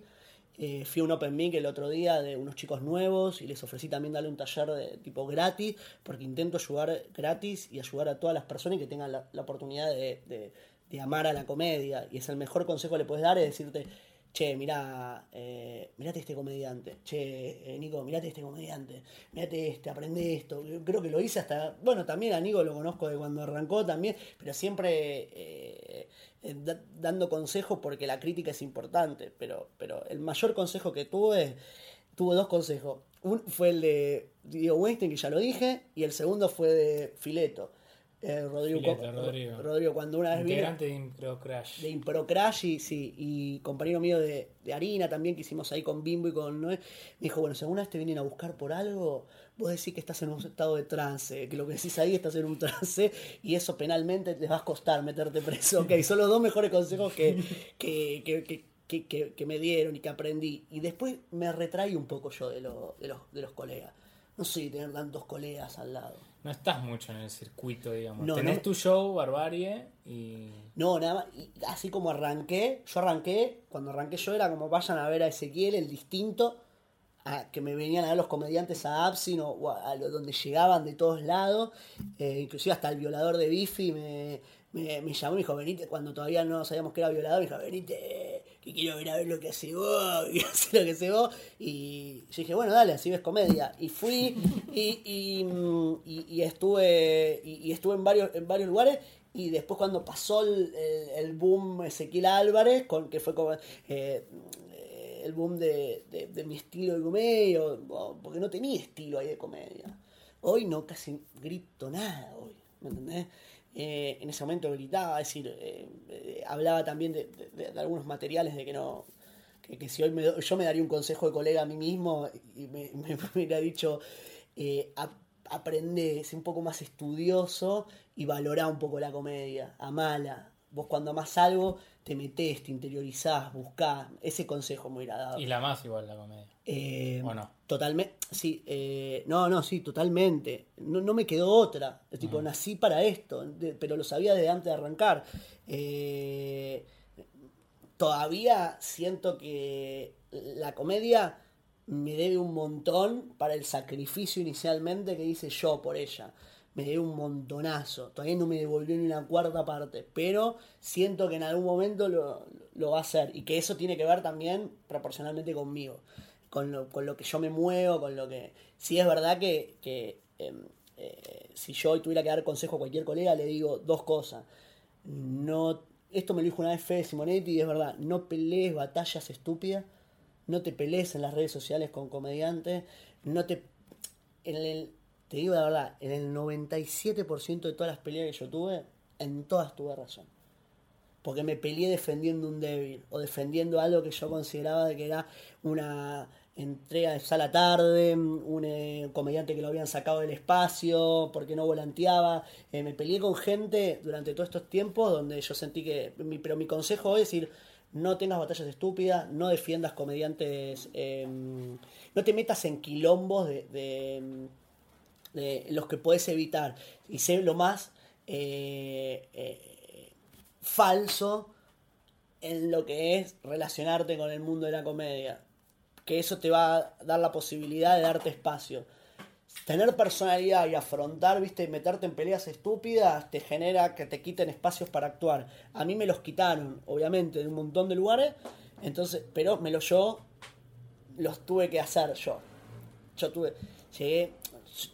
Eh, fui a un Open Mic el otro día de unos chicos nuevos y les ofrecí también darle un taller de tipo gratis, porque intento ayudar gratis y ayudar a todas las personas que tengan la, la oportunidad de, de- de amar a la comedia. Y es el mejor consejo que le puedes dar, es decirte, che, mirá, eh, mirate este comediante, che, eh, Nico, mirate este comediante, mirate este, aprende esto. Creo que lo hice hasta, bueno, también a Nico lo conozco de cuando arrancó también, pero siempre eh, eh, da- dando consejos porque la crítica es importante, pero, pero el mayor consejo que tuve, tuve dos consejos. Un fue el de Diego Weinstein, que ya lo dije, y el segundo fue de Fileto. Eh, Rodrigo, Rodrigo. Rodrigo, cuando una vez vino Integrante de Impro Crash. de Impro Crash y, sí, y compañero mío de, de Harina también que hicimos ahí con Bimbo y con Noé, me dijo, bueno, si alguna vez te vienen a buscar por algo, vos decís que estás en un estado de trance, que lo que decís ahí estás en un trance y eso penalmente te va a costar meterte preso. Ok, son los dos mejores consejos que, que, que, que- que- que- que me dieron y que aprendí. Y después me retraí un poco yo de, lo- de, los, de los colegas. No sé, tener tantos colegas al lado. No estás mucho en el circuito, digamos. No, Tenés no. tu show, Barbarie, y... No, nada más. Y así como arranqué, yo arranqué, cuando arranqué yo era como vayan a ver a Ezequiel, el distinto, a que me venían a ver los comediantes a Absin o, o a, a lo- donde llegaban de todos lados. Eh, inclusive hasta el violador de Bifi me, me, me llamó y me dijo, venite, cuando todavía no sabíamos que era violador, me dijo, venite, que quiero ver a ver lo que hace vos, <laughs> y hacer lo que hace vos. Y yo dije, bueno, dale, así ves comedia. Y fui y, y, y- y estuve y, y estuve en varios, en varios lugares. Y después cuando pasó el, el- el boom Ezequiel Álvarez, con que fue como eh, el boom de, de- mi estilo de comedia, porque no tenía estilo ahí de comedia. Hoy no casi grito nada, hoy, ¿me entendés? Eh, en ese momento gritaba, es decir, eh, eh, hablaba también de, algunos materiales de que no, que, si hoy me yo me daría un consejo de colega a mí mismo y me, <laughs> me, hubiera dicho, ap- aprende, sé un poco más estudioso y valorá un poco la comedia, amala. Vos cuando amás algo, te metés, te interiorizás, buscás. Ese consejo me hubiera dado. y la más igual la comedia. Eh, ¿O no? Totalmente, sí, eh, no, no, sí, totalmente. No, no me quedó otra. Es tipo, nací para esto, de- pero lo sabía desde antes de arrancar. Eh, todavía siento que la comedia me debe un montón para el sacrificio inicialmente que hice yo por ella. Me debe un montonazo. Todavía no me devolvió ni una cuarta parte, pero siento que en algún momento lo, lo va a hacer y que eso tiene que ver también proporcionalmente conmigo, con lo, con lo que yo me muevo, con lo que... Sí es verdad que, que, em, eh, si yo hoy tuviera que dar consejo a cualquier colega, le digo dos cosas. No, esto me lo dijo una vez Fede Simonetti y es verdad, no pelees batallas estúpidas, no te pelees en las redes sociales con comediantes, no te... te digo la verdad, en el 97% de todas las peleas que yo tuve, en todas tuve razón. Porque me peleé defendiendo un débil o defendiendo algo que yo consideraba de que era una entrega de sala tarde, un eh, comediante que lo habían sacado del espacio porque no volanteaba. Eh, me peleé con gente durante todos estos tiempos donde yo sentí que. pero mi consejo es decir. No tengas batallas estúpidas, no defiendas comediantes, eh, no te metas en quilombos de, de los que puedes evitar. Y sé lo más eh, eh, falso en lo que es relacionarte con el mundo de la comedia. Que eso te va a dar la posibilidad de darte espacio. Tener personalidad y afrontar, viste, meterte en peleas estúpidas te genera que te quiten espacios para actuar. A mí me los quitaron, obviamente, de un montón de lugares, entonces, pero me los yo los tuve que hacer yo. Yo tuve, llegué,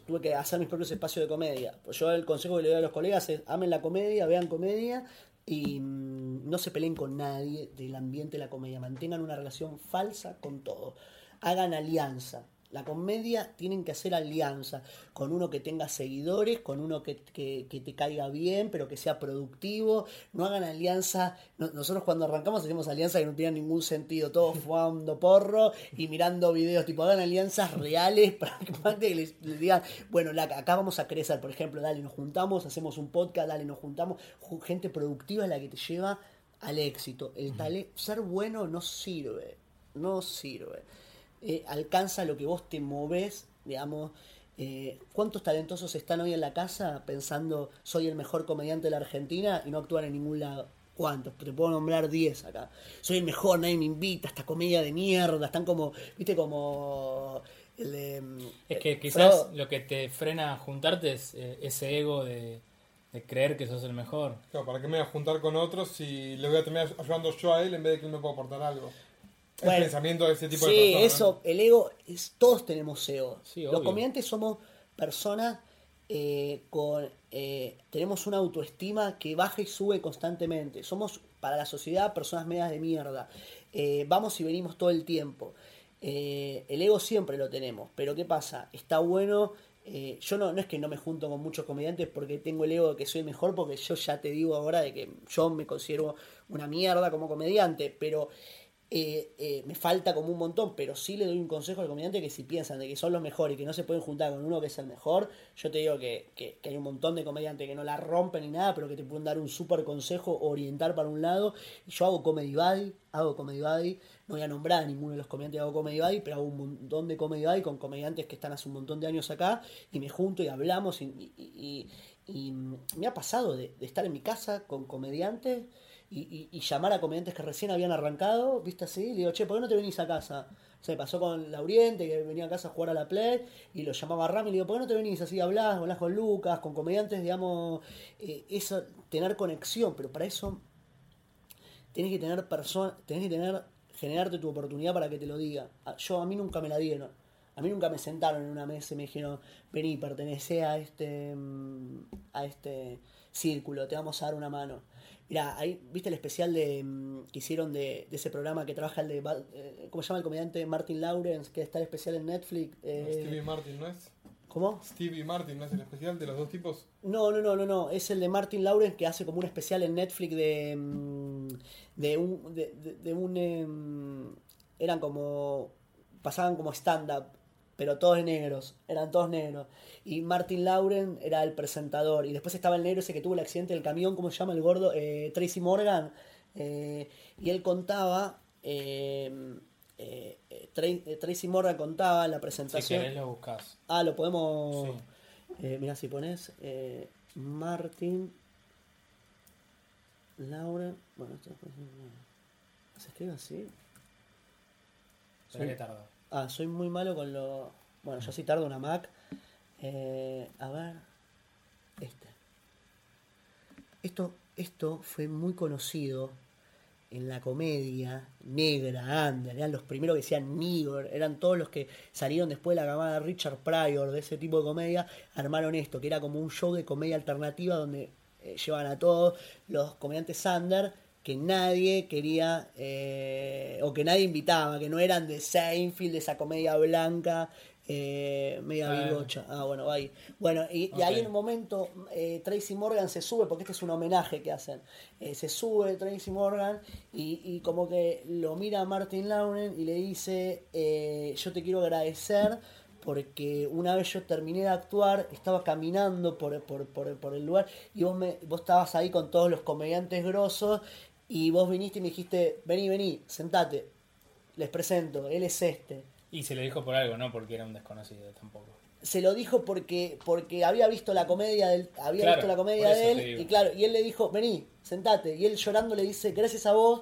tuve que hacer mis propios espacios de comedia. Pues yo el consejo que le doy a los colegas es amen la comedia, vean comedia y mm, no se peleen con nadie del ambiente de la comedia. Mantengan una relación falsa con todo. Hagan alianza. La comedia tienen que hacer alianza con uno que tenga seguidores, con uno que, que- que te caiga bien, pero que sea productivo. No hagan alianza. no- nosotros cuando arrancamos hacemos alianzas que no tenían ningún sentido, todos <laughs> fumando porro y mirando videos. Tipo, hagan alianzas reales <laughs> para que, les, les digan, bueno, la- acá vamos a crecer, por ejemplo, dale, nos juntamos, hacemos un podcast, dale, nos juntamos. Ju- Gente productiva es la que te lleva al éxito. El tale- ser bueno no sirve, no sirve eh, alcanza lo que vos te moves, digamos. eh, ¿Cuántos talentosos están hoy en la casa pensando soy el mejor comediante de la Argentina y no actúan en ningún lado? ¿Cuántos? Te puedo nombrar 10 acá. Soy el mejor, nadie me invita, esta comedia de mierda, están como, viste, como el de... mm, Es que eh, quizás Frodo. lo que te frena a juntarte es eh, ese ego de, de creer que sos el mejor. Claro, ¿para qué me voy a juntar con otros si le voy a terminar ayudando yo a él en vez de que él me pueda aportar algo? El Bueno, pensamiento de ese tipo sí, de personas. eso, el ego, es, todos tenemos ego. Sí, Los comediantes somos personas eh, con... eh, tenemos una autoestima que baja y sube constantemente. Somos, para la sociedad, personas medias de mierda. Eh, vamos y venimos todo el tiempo. El ego siempre lo tenemos, pero ¿qué pasa? Está bueno... yo no, no es que no me junto con muchos comediantes porque tengo el ego de que soy mejor, porque yo ya te digo ahora de que yo me considero una mierda como comediante, pero eh, eh, me falta como un montón, pero sí le doy un consejo al comediante que si piensan de que son los mejores y que no se pueden juntar con uno que es el mejor, yo te digo que, hay un montón de comediantes que no la rompen ni nada, pero que te pueden dar un súper consejo, orientar para un lado. Yo hago comedy buddy, hago comedy no voy a nombrar a ninguno de los comediantes hago comedy buddy, pero hago un montón de comedy buddy con comediantes que están hace un montón de años acá y me junto y hablamos y, y- y- y me ha pasado de, de estar en mi casa con comediantes y, llamar a comediantes que recién habían arrancado, viste así, le digo, che, ¿por qué no te venís a casa? Se pasó con Lauriente, que venía a casa a jugar a la Play, y lo llamaba Rami, le digo, ¿por qué no te venís así? Hablás, hablás con Lucas, con comediantes, digamos, eh, eso, tener conexión, pero para eso tenés que tener personas, tenés que tener, generarte tu oportunidad para que te lo diga. A- Yo, a mí nunca me la dieron. A mí nunca me sentaron en una mesa y me dijeron, vení, pertenece a este, mm, a este círculo, te vamos a dar una mano. Mira, ahí, ¿viste el especial de, mm, que hicieron de, de ese programa que trabaja el de, eh, ¿cómo se llama el comediante? Martin Lawrence, que está el especial en Netflix. eh, Stevie Martin, ¿no es? ¿Cómo? Stevie Martin, ¿no es el especial de los dos tipos? No, no, no, no, no. Es el de Martin Lawrence que hace como un especial en Netflix de. mm, de un. de, de- de un. em, eran como. pasaban como stand-up, pero todos negros. Eran todos negros. Y Martin Lawrence era el presentador. Y después estaba el negro ese que tuvo el accidente del camión, ¿cómo se llama el gordo? Eh, Tracy Morgan. Eh, y él contaba. eh, Tra- Tracy Morgan contaba en la Si presentación. querés lo buscas. Ah, lo podemos. Sí. Mira, si pones Martin Laura. Bueno, esto después- ¿Se escribe así? Será Sí. que tarda. Ah, soy muy malo con lo. Bueno, yo sí tardo una Mac. Eh, a ver. Este. Esto, esto fue muy conocido en la comedia negra, under, eran los primeros que decían nigger, eran todos los que salieron después de la camada de Richard Pryor, de ese tipo de comedia, armaron esto, que era como un show de comedia alternativa donde eh, llevan a todos los comediantes under que nadie quería eh, o que nadie invitaba, que no eran de Seinfeld, de esa comedia blanca, eh, media Ah. bigocha. Ah, bueno, ahí. Bueno, y, y ahí en un momento eh, Tracy Morgan se sube, porque este es un homenaje que hacen. Se sube Tracy Morgan y, y como que lo mira a Martin Lauren y le dice, yo te quiero agradecer porque una vez yo terminé de actuar, estaba caminando por, por, por, por el lugar y vos, me, vos estabas ahí con todos los comediantes grosos y vos viniste y me dijiste, vení, vení, sentate, les presento, él es este. Y se le dijo por algo, no porque era un desconocido tampoco. se lo dijo porque porque había visto la comedia del había Claro, visto la comedia de él y claro y él le dijo vení sentate y él llorando le dice gracias a vos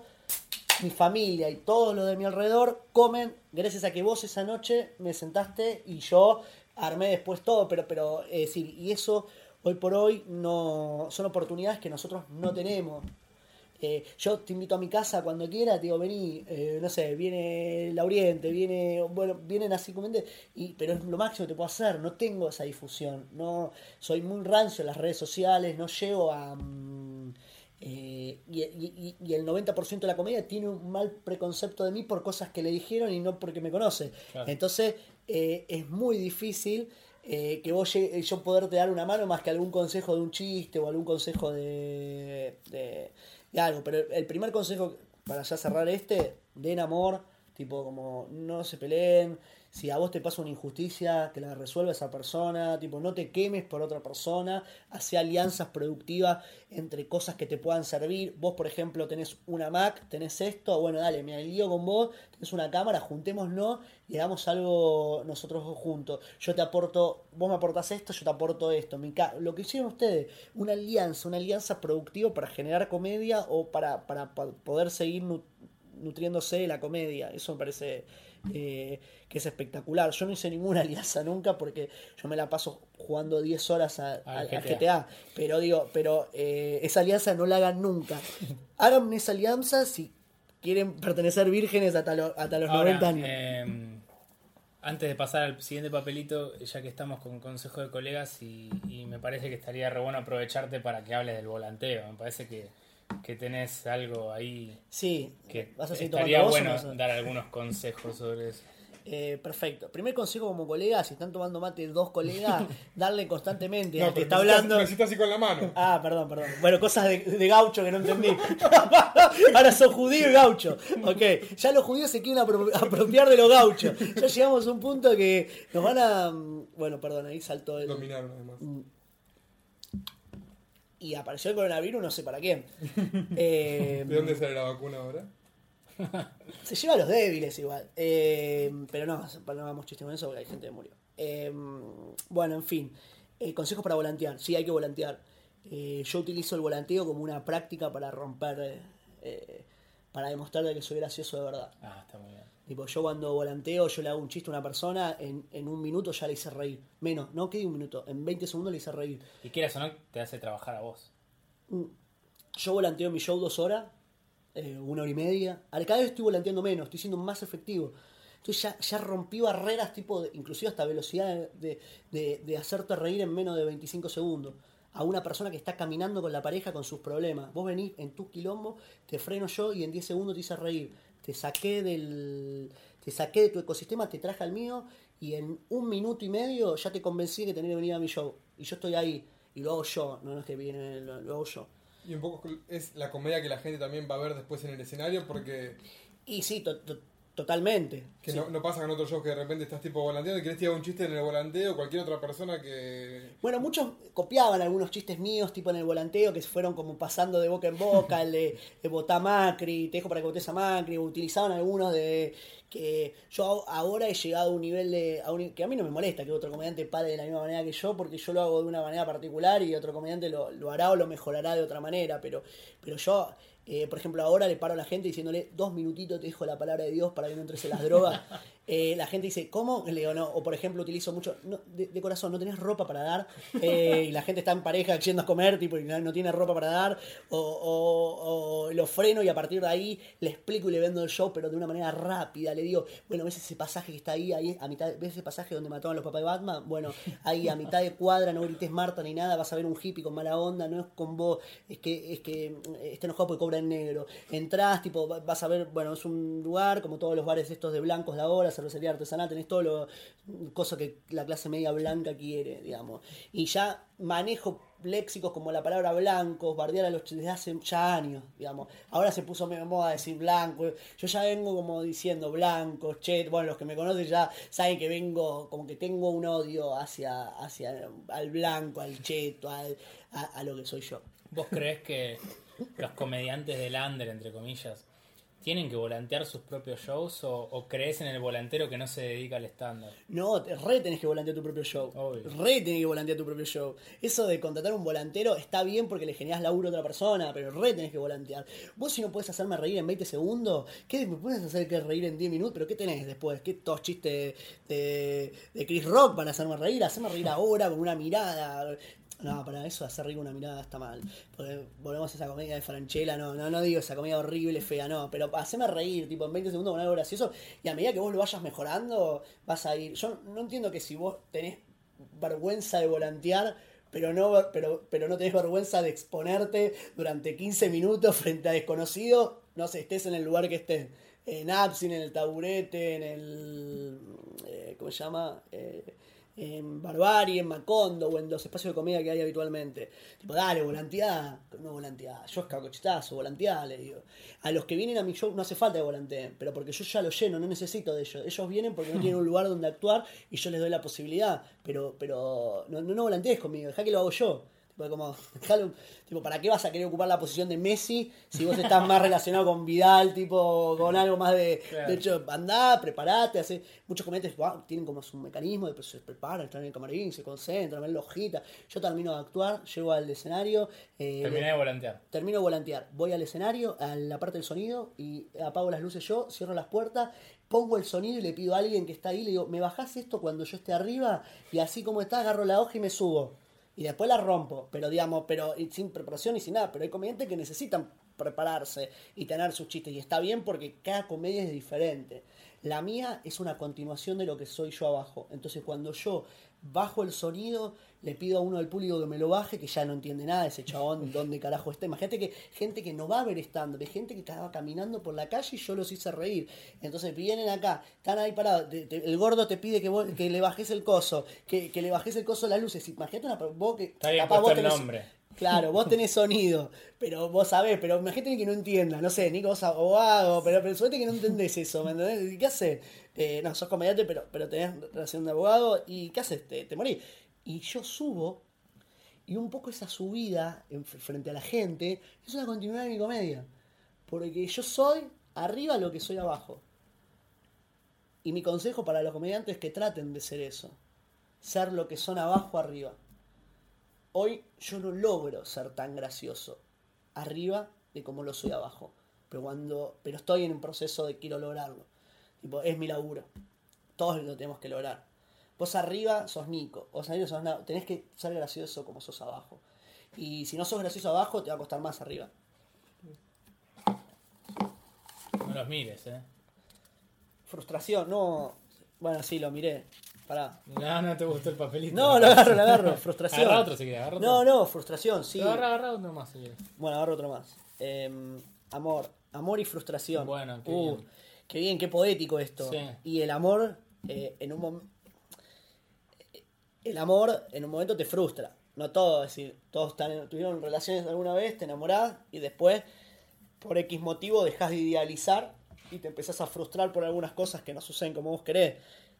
mi familia y todos los de mi alrededor comen gracias a que vos esa noche me sentaste y yo armé después todo pero pero es decir y eso hoy por hoy no son oportunidades que nosotros no tenemos eh, yo te invito a mi casa cuando quiera, te digo, vení, eh, no sé, viene Lauriente, viene, bueno, vienen así como y pero es lo máximo que te puedo hacer, no tengo esa difusión, no, soy muy rancio en las redes sociales, no llego a mm, eh, y, y- y- el 90% de la comedia tiene un mal preconcepto de mí por cosas que le dijeron y no porque me conoce. Claro. Entonces, es muy difícil eh, que vos llegue- yo poderte dar una mano más que algún consejo de un chiste o algún consejo de, de, algo. Pero el primer consejo, para ya cerrar este, den amor, tipo como no se peleen. Si a vos te pasa una injusticia, que la resuelva esa persona, tipo no te quemes por otra persona, hace alianzas productivas entre cosas que te puedan servir. Vos, por ejemplo, tenés una Mac, tenés esto, bueno, dale, me alío con vos, tenés una cámara, juntémonos y hagamos algo nosotros juntos. Yo te aporto, vos me aportás esto, yo te aporto esto. Lo que hicieron ustedes, una alianza, una alianza productiva para generar comedia o para, para, pa- poder seguir nu- nutriéndose de la comedia. Eso me parece eh, que es espectacular. Yo no hice ninguna <laughs> alianza nunca porque yo me la paso jugando 10 horas a- a- GTA. GTA. Pero digo, pero eh, esa alianza no la hagan nunca. <laughs> Hagan esa alianza si quieren pertenecer vírgenes hasta, lo- hasta los Ahora, 90 años. eh, antes de pasar al siguiente papelito, ya que estamos con consejo de colegas, y, y me parece que estaría re bueno aprovecharte para que hables del volanteo. Me parece que, que tenés algo ahí sí, que vas a seguir estaría bueno no? dar algunos consejos sobre eso. <laughs> Eh, perfecto. Primer consejo como colega, si están tomando mate dos colegas, <laughs> darle constantemente No, pero está hablando. Necesitas así con la mano. <laughs> Ah, perdón, perdón. Bueno, cosas de, de gaucho que no entendí. Ahora son judío y gaucho. Ok, ya los judíos se quieren apro- apropiar de los gauchos. Ya llegamos a un punto que nos van a... Bueno, perdón, ahí saltó el... Dominaron además. Y apareció el coronavirus, no sé para quién. <laughs> Eh, ¿De dónde sale la vacuna ahora? <laughs> Se lleva a los débiles igual. Eh, pero no, no hagamos chistes con eso porque hay gente que murió. Eh, bueno, en fin. Eh, consejos para volantear. Sí, hay que volantear. Eh, yo utilizo el volanteo como una práctica para romper. para demostrar de que soy gracioso de verdad. Ah, está muy bien. Tipo, yo cuando volanteo, yo le hago un chiste a una persona, en, en un minuto ya le hice reír. Menos, no que un minuto, en 20 segundos le hice reír. Y quieras o no, te hace trabajar a vos. Yo volanteo mi show dos horas, eh, una hora y media. Cada vez estoy volanteando menos, estoy siendo más efectivo. Entonces ya, ya rompí barreras, tipo, de- inclusive hasta velocidad de, de- de hacerte reír en menos de 25 segundos. A una persona que está caminando con la pareja con sus problemas. Vos venís en tu quilombo, te freno yo y en 10 segundos te hice reír. Te saqué del. Te saqué de tu ecosistema, te traje al mío y en un minuto y medio ya te convencí que tenés que venir a mi show. Y yo estoy ahí. Y lo hago yo, no, no es que viene, lo, lo hago yo. Y un poco es la comedia que la gente también va a ver después en el escenario porque Y sí, to- to- totalmente. que Sí. no, no pasa con otros shows que de repente estás tipo volanteando y querés tirar un chiste en el volanteo cualquier otra persona que... Bueno, muchos copiaban algunos chistes míos, tipo en el volanteo, que se fueron como pasando de boca en boca, el de, de votá Macri, te dejo para que votes a Macri, utilizaban algunos de que yo ahora he llegado a un nivel de... a un- que a mí no me molesta que otro comediante pare de la misma manera que yo, porque yo lo hago de una manera particular y otro comediante lo, lo hará o lo mejorará de otra manera, pero, pero yo... eh, por ejemplo, ahora le paro a la gente diciéndole dos minutitos te dejo la palabra de Dios para que no entres en las drogas. <laughs> Eh, la gente dice, ¿cómo? Le digo, no. O por ejemplo, utilizo mucho, no, de, de corazón, no tenés ropa para dar. <laughs> Eh, y la gente está en pareja yendo a comer, tipo, y no, no tiene ropa para dar. O, o- o lo freno y a partir de ahí le explico y le vendo el show, pero de una manera rápida. Le digo, bueno, ¿ves ese pasaje que está ahí? ahí a mitad, ¿Ves ese pasaje donde mataron a los papás de Batman? Bueno, ahí a mitad de cuadra, no grites Marta ni nada, vas a ver un hippie con mala onda, no es con vos, es que, es que eh, está enojado porque cobra en negro. Entrás, tipo, va- vas a ver, bueno, es un lugar como todos los bares estos de blancos de ahora, cervecería artesanal, tenés todo lo cosa que la clase media blanca quiere, digamos. Y ya manejo léxicos como la palabra blancos, bardear a los desde hace ya años, digamos. Ahora se puso medio moda decir blanco. Yo ya vengo como diciendo blancos, chet, bueno, los que me conocen ya saben que vengo, como que tengo un odio hacia, hacia al blanco, al cheto, al- a, a lo que soy yo. ¿Vos crees que los comediantes del under, entre comillas, tienen que volantear sus propios shows o, o crees en el volantero que no se dedica al estándar? No, re tenés que volantear tu propio show. Obvio. Re tenés que volantear tu propio show. Eso de contratar un volantero está bien porque le generás laburo a otra persona, pero re tenés que volantear. Vos si no puedes hacerme reír en 20 segundos, ¿qué me puedes hacer que reír en 10 minutos? ¿Pero qué tenés después? ¿Qué todos chistes de, de Chris Rock para hacerme reír? Hacerme reír ahora con una mirada. No, para eso hacer con una mirada está mal. Porque volvemos a esa comedia de Franchella, no, no, no digo esa comedia horrible, fea, no, pero hacerme reír, tipo, en 20 segundos con algo gracioso, y a medida que vos lo vayas mejorando, vas a ir. Yo no entiendo que si vos tenés vergüenza de volantear, pero no, pero, pero no tenés vergüenza de exponerte durante 15 minutos frente a desconocidos, no sé, estés en el lugar que estés. En Absin, en el taburete, en el. eh, ¿Cómo se llama? Eh, en Barbarie, en Macondo o en los espacios de comedia que hay habitualmente. Tipo, dale, volanteá. No volanteá. Yo es cacochitazo, volanteá, le digo. A los que vienen a mi show no hace falta que volanteen, pero porque yo ya lo lleno, no necesito de ellos. Ellos vienen porque no tienen un lugar donde actuar y yo les doy la posibilidad. Pero, pero no, no, no volantees conmigo, dejá que lo hago yo. Tipo, como, <laughs> tipo, ¿para qué vas a querer ocupar la posición de Messi si vos estás más relacionado con Vidal, tipo, con algo más de... Claro. De hecho, andá, preparate, hace... Muchos comediantes wow, tienen como su mecanismo, de, se preparan, están en el camarín, se concentran, ven la hojita. Yo termino de actuar, llego al escenario... eh, Terminé de volantear. termino de volantear, voy al escenario, a la parte del sonido y apago las luces yo, cierro las puertas, pongo el sonido y le pido a alguien que está ahí, le digo, ¿me bajás esto cuando yo esté arriba? Y así como está, agarro la hoja y me subo. Y después la rompo, pero digamos, pero sin preparación y sin nada. Pero hay comediantes que necesitan prepararse y tener sus chistes. Y está bien porque cada comedia es diferente. La mía es una continuación de lo que soy yo abajo. Entonces cuando yo bajo el sonido, le pido a uno del público que me lo baje, que ya no entiende nada ese chabón, <laughs> dónde carajo está. Imagínate que gente que no va a ver estando, de gente que estaba caminando por la calle y yo los hice reír. Entonces vienen acá, están ahí parados, te- te- el gordo te pide que, vos- que le bajes el coso, que, que le bajes el coso a las luces. Imagínate una, vos que... Está bien capaz puesto vos el tenés- nombre. Claro, vos tenés sonido, pero vos sabés, pero imagínate que no entienda, no sé, Nico, vos abogado, pero, pero suerte que no entendés eso, ¿me entendés? ¿Y ¿Qué haces? Eh, no, sos comediante, pero, pero tenés relación de abogado, ¿y qué haces? Te, te morís. Y yo subo, y un poco esa subida en- frente a la gente es una continuidad de mi comedia. Porque yo soy arriba lo que soy abajo. Y mi consejo para los comediantes es que traten de ser eso. Ser lo que son abajo arriba. Hoy yo no logro ser tan gracioso arriba de como lo soy abajo. Pero cuando. Pero estoy en un proceso de quiero lograrlo. Tipo, es mi laburo. Todos lo tenemos que lograr. Vos arriba sos Nico. Vos arriba sos Na- Tenés que ser gracioso como sos abajo. Y si no sos gracioso abajo, te va a costar más arriba. No los mires, eh. Frustración, no. Bueno, sí, lo miré. Pará. No, no te gustó el papelito. No, lo agarro, lo agarro. <laughs> Frustración. Agarra otro si quieres, agarra otro. No, no, frustración, sí. Agarra, agarra uno más si quieres. Bueno, agarro otro más. Em, amor. Amor y frustración. Bueno, qué Uh, bien. Qué bien, qué poético esto. Sí. Y el amor, eh, en un momento. El amor en un momento te frustra. No todo, es decir, todos están, tuvieron relaciones alguna vez, te enamorás y después, por X motivo, dejas de idealizar y te empezás a frustrar por algunas cosas que no suceden como vos querés.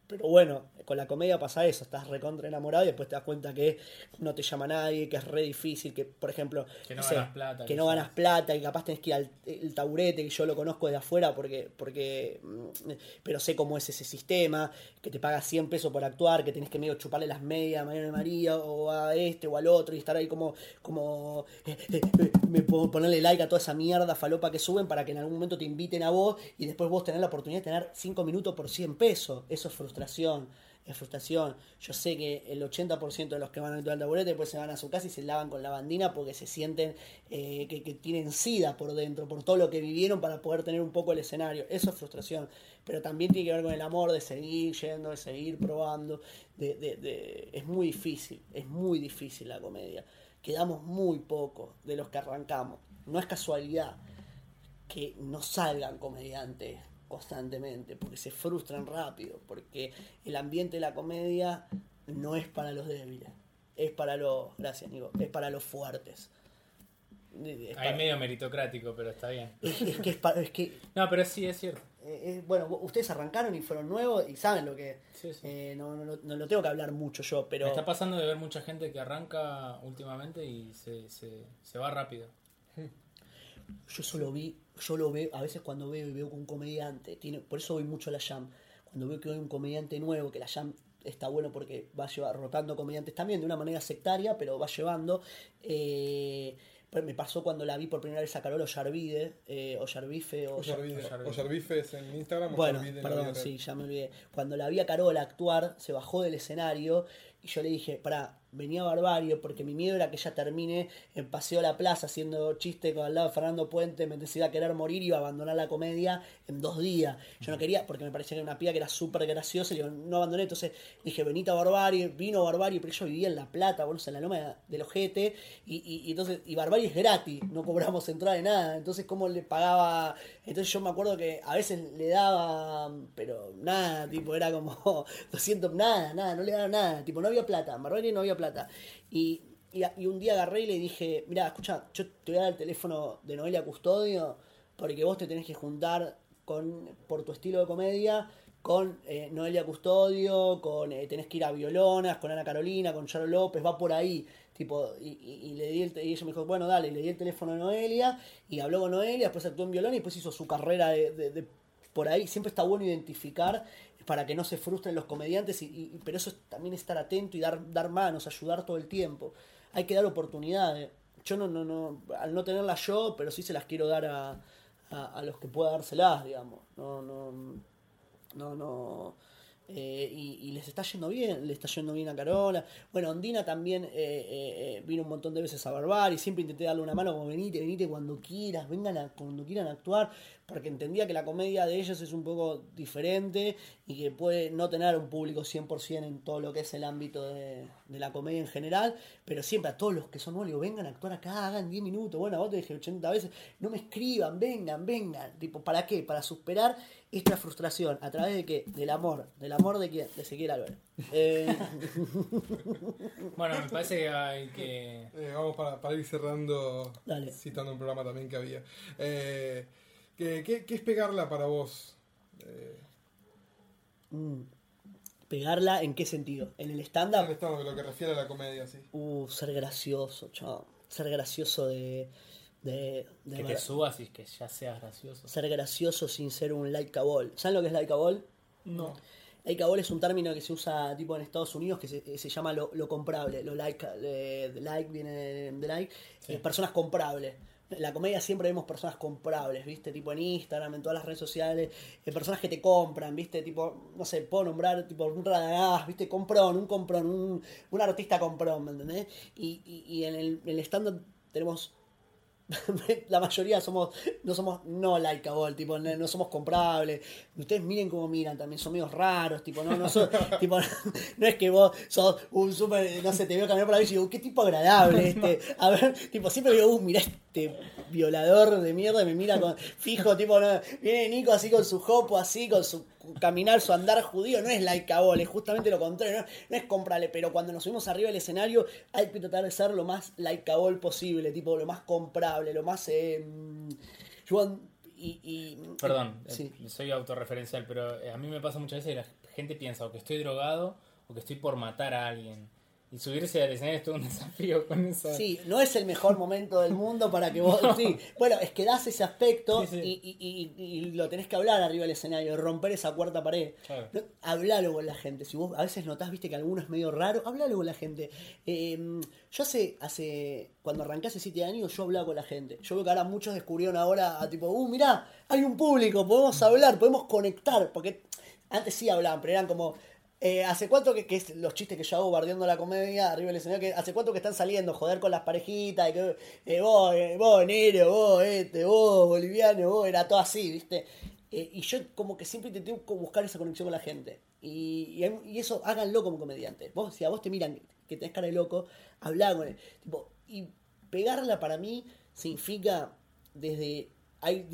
Pero bueno, con la comedia pasa eso, estás recontra enamorado y después te das cuenta que no te llama nadie, que es re difícil, que por ejemplo, Que no ganas plata, que no ganas plata y capaz tenés que ir al el taburete, que yo lo conozco de afuera porque, porque mm, pero sé cómo es ese sistema, que te pagas 100 pesos por actuar, que tenés que medio chuparle las medias a Mariano de María o a este o al otro y estar ahí como, como eh, eh, eh, me puedo ponerle like a toda esa mierda falopa que suben para que en algún momento te inviten a vos y después vos tenés la oportunidad de tener 5 minutos por 100 pesos. Eso es frustración. Es frustración. Yo sé que el 80% de los que van al taburete después se van a su casa y se lavan con la bandina porque se sienten eh, que, tienen sida por dentro, por todo lo que vivieron para poder tener un poco el escenario. Eso es frustración. Pero también tiene que ver con el amor de seguir yendo, de seguir probando. Es muy difícil, es muy difícil la comedia. Quedamos muy pocos de los que arrancamos. No es casualidad que no salgan comediantes constantemente, porque se frustran rápido, porque el ambiente de la comedia no es para los débiles, es para los, gracias Nico, es para los fuertes. Es, para- medio meritocrático, pero está bien. es- es que es para- es que <laughs> No, pero sí es cierto. eh, eh, bueno, ustedes arrancaron y fueron nuevos y saben lo que Sí, sí. eh, no, no, no, no lo tengo que hablar mucho yo, pero Me está pasando de ver mucha gente que arranca últimamente y se, se, se va rápido. Yo solo vi, yo lo veo, a veces cuando veo y veo que un comediante, tiene, por eso voy mucho a la jam, cuando veo que hay un comediante nuevo, que la jam está bueno porque va llevar, rotando comediantes también de una manera sectaria, pero va llevando. eh, me pasó cuando la vi por primera vez a Carol Ollarvide, eh, Ollarbife, o Ollarvide. Ollarvide. Ollarbife es en Instagram. bueno, Ollarvide perdón, sí, ya me olvidé. Cuando la vi a Carola actuar, se bajó del escenario y yo le dije, pará, venía Barbario, porque mi miedo era que ella termine en Paseo a la Plaza haciendo chiste con al lado de Fernando Puente, me decía querer morir y iba a abandonar la comedia en dos días. Yo no quería, porque me parecía que era una piba que era súper graciosa y digo, no abandoné. Entonces dije, venita Barbario, vino Barbario, pero yo vivía en La Plata, bueno, en la loma del ojete, y, y, y entonces, y Barbario es gratis, no cobramos entrada de nada. Entonces, ¿cómo le pagaba? Entonces yo me acuerdo que a veces le daba, pero nada, tipo, era como <laughs> 200, nada, nada, no le daba nada, tipo, no había plata, en Barbario no había plata. Y, un día agarré y le dije, mira, escucha, yo te voy a dar el teléfono de Noelia Custodio, porque vos te tenés que juntar con, por tu estilo de comedia con eh, Noelia Custodio, con eh, tenés que ir a Violonas, con Ana Carolina, con Charo López, va por ahí. Tipo, y, le di el y ella me dijo, bueno, dale, le di el teléfono a Noelia, y habló con Noelia, después actuó en violón y después hizo su carrera de- por ahí. Siempre está bueno identificar para que no se frustren los comediantes, y, pero eso es también estar atento y dar, dar manos, ayudar todo el tiempo. Hay que dar oportunidades. Yo no, no, no, al no tenerlas yo, pero sí se las quiero dar a, a, a los que pueda dárselas, digamos. No, no, no, no. Eh, y, les está yendo bien, le está yendo bien a Carola. Bueno, Ondina también eh, eh, vino un montón de veces a Barbar y siempre intenté darle una mano como venite, venite cuando quieras, vengan a, cuando quieran actuar, porque entendía que la comedia de ellos es un poco diferente y que puede no tener un público 100% en todo lo que es el ámbito de, la comedia en general, pero siempre a todos los que son nuevos, vengan a actuar acá, hagan 10 minutos, bueno, vos te dije 80 veces, no me escriban, vengan, vengan, tipo, ¿para qué? Para superar esta frustración, ¿a través de qué? Del amor, del amor de quién? De Ezequiel Álvarez. Eh, <laughs> Bueno, me parece que hay que. Eh, vamos para, para ir cerrando, Dale. citando un programa también que había. Eh, ¿qué, qué, qué es pegarla para vos? Eh, mm, pegarla, ¿en qué sentido? ¿En el en stand-up? esto, lo que refiere a la comedia, sí. Uh, ser gracioso, chao. Ser gracioso de. De, de Que ver- te subas y que ya seas gracioso. ser gracioso sin ser un likeable. ¿Saben lo que es likeable? No. Likeable es un término que se usa tipo en Estados Unidos que se, se llama lo, lo comprable. Lo like, eh, de like viene de, de like. eh, personas comprables. En la comedia siempre vemos personas comprables, ¿viste? Tipo en Instagram, en todas las redes sociales, eh, personas que te compran, ¿viste? Tipo, no sé, puedo nombrar tipo un radagás, ¿viste? Comprón, un comprón, un, un artista comprón, ¿me entendés? Y, y, y en el, en el stand-up tenemos <laughs> la mayoría somos no somos no likeable, tipo no, no somos comprables. Ustedes miren cómo miran, también son medios raros, tipo no no so- <laughs> tipo <laughs> no es que vos sos un súper no sé, te veo caminar por la calle y digo, qué tipo agradable este. A ver, tipo siempre digo, uh, mirá este violador de mierda y me mira con fijo, tipo no, viene Nico así con su jopo así con su caminar, su andar judío, no es likeable, es justamente lo contrario, no, no es comprable, pero cuando nos subimos arriba del escenario hay que tratar de ser lo más likeable posible, tipo lo más comprable, lo más... eh, yo- y, y- Perdón, eh, Sí. soy autorreferencial, pero eh, a mí me pasa muchas veces que la gente piensa o que estoy drogado o que estoy por matar a alguien. Y subirse al escenario es todo un <laughs> desafío con eso. Sí, no es el mejor momento del mundo para que vos. <laughs> Sí. Bueno, es que das ese aspecto Sí, sí. Y, y- y- y lo tenés que hablar arriba del escenario, romper esa cuarta pared. Claro. No, hablalo con la gente. Si vos a veces notás, viste que alguno es medio raro, hablalo con la gente. Eh, yo hace, hace. Cuando arranqué hace 7 años, yo hablaba con la gente. Yo veo que ahora muchos descubrieron ahora a tipo, uh, mirá, hay un público, podemos hablar, podemos conectar. Porque antes sí hablaban, pero eran como. Eh, ¿Hace cuánto que, que es los chistes que yo hago bardeando la comedia arriba del escenario? Que ¿Hace cuánto que están saliendo? Joder con las parejitas, y que eh, vos, eh, vos, negro, vos, este, vos, boliviano, vos, era todo así, ¿viste? Y yo como que siempre intenté bu- buscar esa conexión con la gente. Y, y, y eso háganlo como comediante. Vos, si a vos te miran que tenés cara de loco, hablá con él. Y pegarla para mí significa desde... Hay,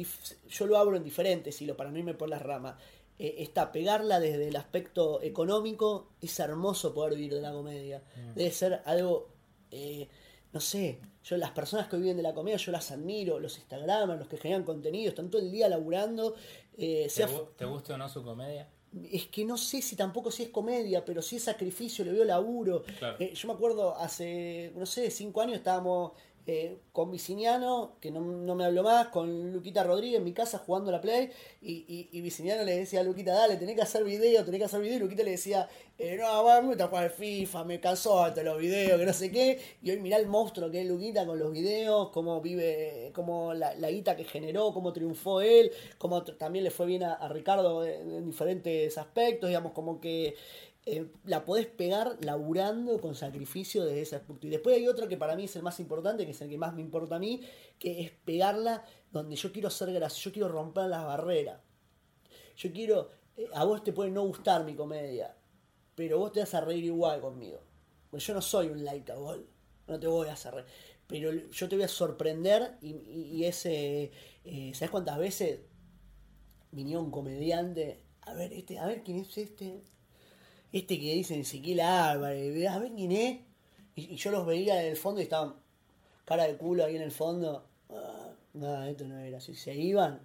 yo lo abro en diferentes hilos para no irme por las ramas. Eh, está pegarla desde el aspecto económico, es hermoso poder vivir de la comedia. Debe ser algo, eh, no sé, yo las personas que viven de la comedia, yo las admiro, los Instagramers, los que generan contenido, están todo el día laburando. eh, ¿Te, sea gu- te guste o no su comedia? es que no sé si tampoco si es comedia, pero si es sacrificio, le veo laburo. Claro. Eh, yo me acuerdo hace, no sé, cinco años estábamos eh, con Viciniano, que no, no me habló más, con Luquita Rodríguez en mi casa jugando la Play, y, y, y Viciniano le decía a Luquita, dale, tenés que hacer video, tenés que hacer video, y Luquita le decía, eh, no, va, me gusta jugar FIFA, me cansó hasta los videos, que no sé qué, y hoy mirá el monstruo que es Luquita con los videos, cómo vive, cómo la, la guita que generó, cómo triunfó él, cómo también le fue bien a, Ricardo en diferentes aspectos, digamos, como que eh, la podés pegar laburando con sacrificio desde ese aspecto. Y después hay otro que para mí es el más importante, que es el que más me importa a mí, que es pegarla donde yo quiero ser gracioso, yo quiero romper las barreras. Yo quiero, eh, a vos te puede no gustar mi comedia, pero vos te vas a reír igual conmigo. Porque yo no soy un likeable, no te voy a hacer reír. Pero yo te voy a sorprender y, ese, eh, ¿sabes cuántas veces vinieron un comediante? A ver, este, a ver quién es este. Este que dicen Ezequiel Álvarez, a ver quién es. Y, y yo los veía en el fondo y estaban cara de culo ahí en el fondo. Ah, no, esto no era así. Se iban.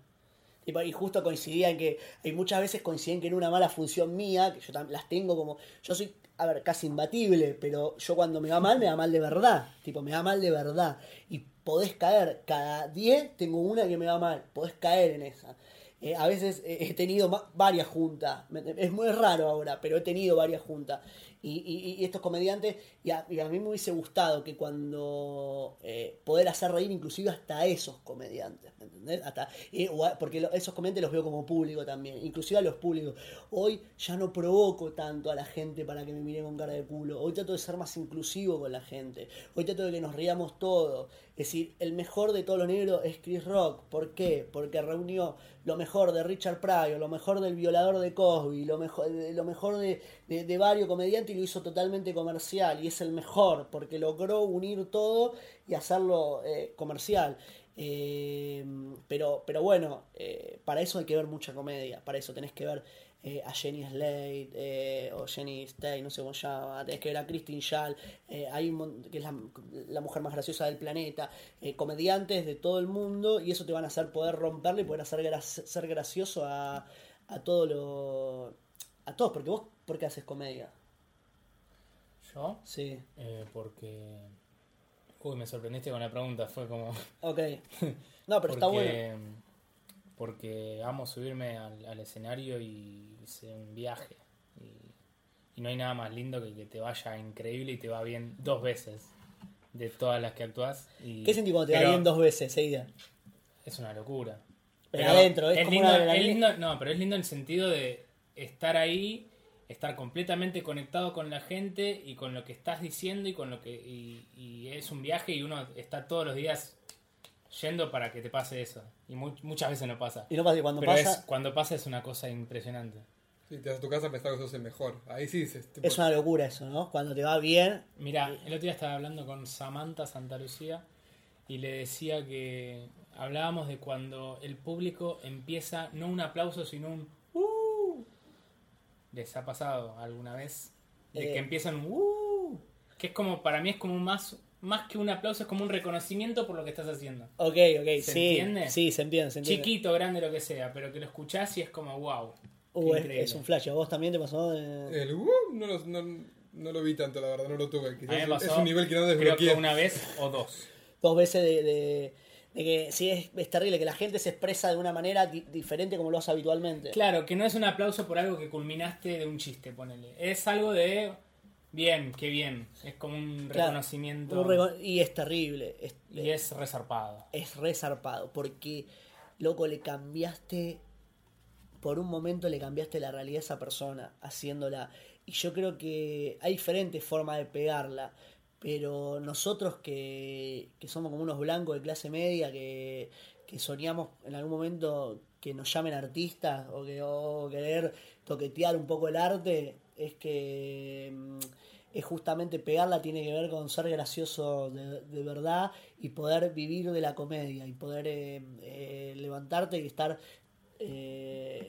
Y justo coincidían que hay muchas veces coinciden que era una mala función mía, que yo las tengo como. Yo soy, a ver, casi imbatible, pero yo cuando me va mal, me va mal de verdad. Tipo, me va mal de verdad. Y podés caer, cada 10 tengo una que me va mal. Podés caer en esa. Eh, a veces he tenido varias juntas. Es muy raro ahora, pero he tenido varias juntas. Y, y- y estos comediantes, y a, y mí me hubiese gustado que cuando eh, poder hacer reír inclusive hasta esos comediantes, ¿me entendés? Hasta, eh, porque esos comediantes los veo como público también, inclusive a los públicos. Hoy ya no provoco tanto a la gente para que me mire con cara de culo, hoy trato de ser más inclusivo con la gente, hoy trato de que nos riamos todos. Es decir, el mejor de todos los negros es Chris Rock. ¿Por qué? Porque reunió lo mejor de Richard Pryor, lo mejor del violador de Cosby, lo mejor, de- lo mejor de varios comediantes y lo hizo totalmente comercial. Y es el mejor porque logró unir todo y hacerlo eh, comercial. Eh, pero, pero bueno, eh, para eso hay que ver mucha comedia. Para eso tenés que ver eh, a Jenny Slate eh, o Jenny Stay, no sé cómo se llama. Tenés que ver a Christine Schall, eh, hay un que es la, la mujer más graciosa del planeta. eh, comediantes de todo el mundo y eso te van a hacer poder romperle y poder hacer gra- ser gracioso a, a todo lo. a todos. Porque vos, ¿por qué haces comedia? ¿Yo? Sí. Eh, porque. Uy, me sorprendiste con la pregunta, fue como. Ok. <laughs> No, pero está bueno. Porque, amo subirme al, al escenario y hice un viaje. Y, y no hay nada más lindo que que te vaya increíble y te va bien dos veces de todas las que actúas. Y, ¿Qué sentís cuando te va bien dos veces seguida? Es una locura. Pero adentro, es como lindo, una es adrenalina. lindo- no, pero es lindo en el sentido de estar ahí, estar completamente conectado con la gente y con lo que estás diciendo y con lo que y, y es un viaje y uno está todos los días yendo para que te pase eso y mu- muchas veces no pasa. Y no pasa que cuando pero pasa. es, cuando pasa es una cosa impresionante. Si te vas a tu casa pensar que sos el mejor. Ahí sí dices. tipo, Es una locura eso, ¿no? Cuando te va bien. Mira, el otro día estaba hablando con Samantha Santa Lucía y le decía que hablábamos de cuando el público empieza no un aplauso sino un ¡Uh! ¿Les ha pasado alguna vez? De Eh. que empiezan un ¡Uh! Que es como, para mí es como más, más que un aplauso, es como un reconocimiento por lo que estás haciendo. Ok, ok, ¿Se sí. entiende? Sí, se entiende, se entiende. Chiquito, grande, lo que sea, pero que lo escuchás y es como wow. Uh, es, un flash. ¿A vos también te pasó? Eh, El uh, no, lo, no, no lo vi tanto, la verdad, no lo tuve. Quizás A mí me pasó, es un nivel que no creo desbloqueé. que una vez o dos. dos veces de, de- de que sí es, es terrible, que la gente se expresa de una manera di- diferente como lo hace habitualmente. Claro, que no es un aplauso por algo que culminaste de un chiste, ponele. Es algo de bien, qué bien. Es como un Claro, reconocimiento. un y es terrible. Es, y es resarpado. es resarpado. Porque, loco, le cambiaste. Por un momento le cambiaste la realidad a esa persona haciéndola. Y yo creo que hay diferentes formas de pegarla. Pero nosotros que, que somos como unos blancos de clase media, que, que soñamos en algún momento que nos llamen artistas o, que, o querer toquetear un poco el arte, es que mm, es justamente pegarla tiene que ver con ser gracioso de, verdad y poder vivir de la comedia y poder eh, eh, levantarte y estar eh,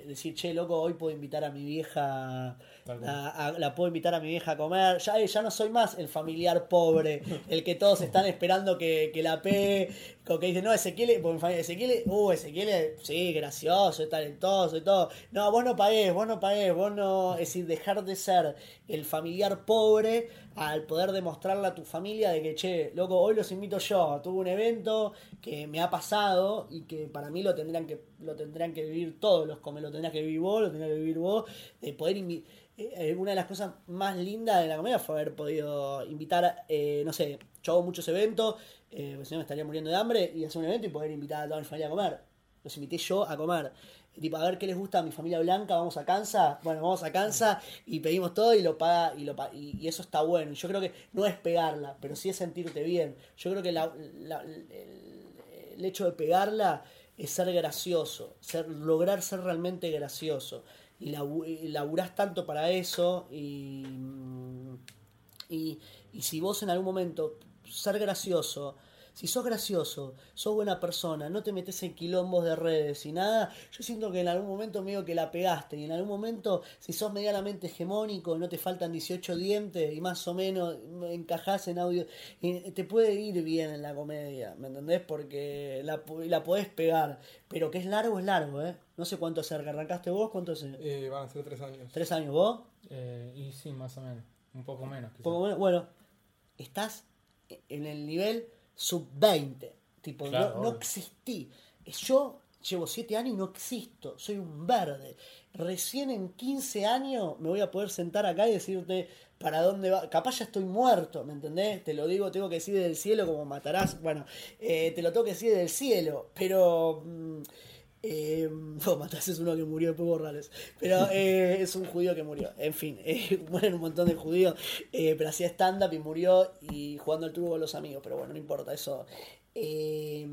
decir che loco hoy puedo invitar a mi vieja a- a- la puedo invitar a mi vieja a comer. Ya, eh, ya no soy más el familiar pobre el que todos están esperando que, que la pegue como que dicen no Ezequiel porque mi familia Ezequiel uh Ezequiel sí gracioso es talentoso y todo no vos no pagués vos no pagués vos no es decir dejar de ser el familiar pobre al poder demostrarle a tu familia de que che loco hoy los invito yo tuve un evento que me ha pasado y que para mí lo tendrán que lo tendrán que vivir todos los come lo tendrás que vivir vos lo tendrás que vivir vos de poder eh, eh, una de las cosas más lindas de la comedia fue haber podido invitar, eh, no sé, yo hago muchos eventos, eh, porque si no me estaría muriendo de hambre, y hacer un evento y poder invitar a toda mi familia a comer. Los invité yo a comer. Tipo, a ver qué les gusta a mi familia blanca, vamos a Kansas, bueno, vamos a Kansas y pedimos todo y lo paga, y lo y, eso está bueno. Yo creo que no es pegarla, pero sí es sentirte bien. Yo creo que el, el hecho de pegarla es ser gracioso, ser, lograr ser realmente gracioso. Y, labu- y laburás tanto para eso y, y, y si vos en algún momento ser gracioso, si sos gracioso, sos buena persona, no te metes en quilombos de redes y nada, yo siento que en algún momento medio que la pegaste y en algún momento si sos medianamente hegemónico, no te faltan 18 dientes y más o menos encajás en audio, y te puede ir bien en la comedia, ¿me entendés? Porque la, la podés pegar, pero que es largo, es largo, ¿eh? No sé cuánto hace que arrancaste vos, cuánto hace. Eh, van a ser tres años. ¿Tres años vos? Eh, y sí, más o menos. Un poco menos. quizás. Poco menos. Bueno, estás en el nivel sub 20. Tipo, Claro, no, existí. Yo llevo siete años y no existo. Soy un verde. recién en 15 años me voy a poder sentar acá y decirte para dónde va. Capaz ya estoy muerto, ¿me entendés? Te lo digo, tengo que decir desde el cielo como matarás. Bueno, eh, te lo tengo que decir desde el cielo, pero... mm, eh, <laughs> no, Matás es uno que murió de Rales. Pero <laughs> eh, es un judío que murió. En fin, <laughs> eh, mueren un montón de judíos. eh, pero hacía stand-up y murió y jugando al truco con los amigos. Pero bueno, no importa, eso. Eh,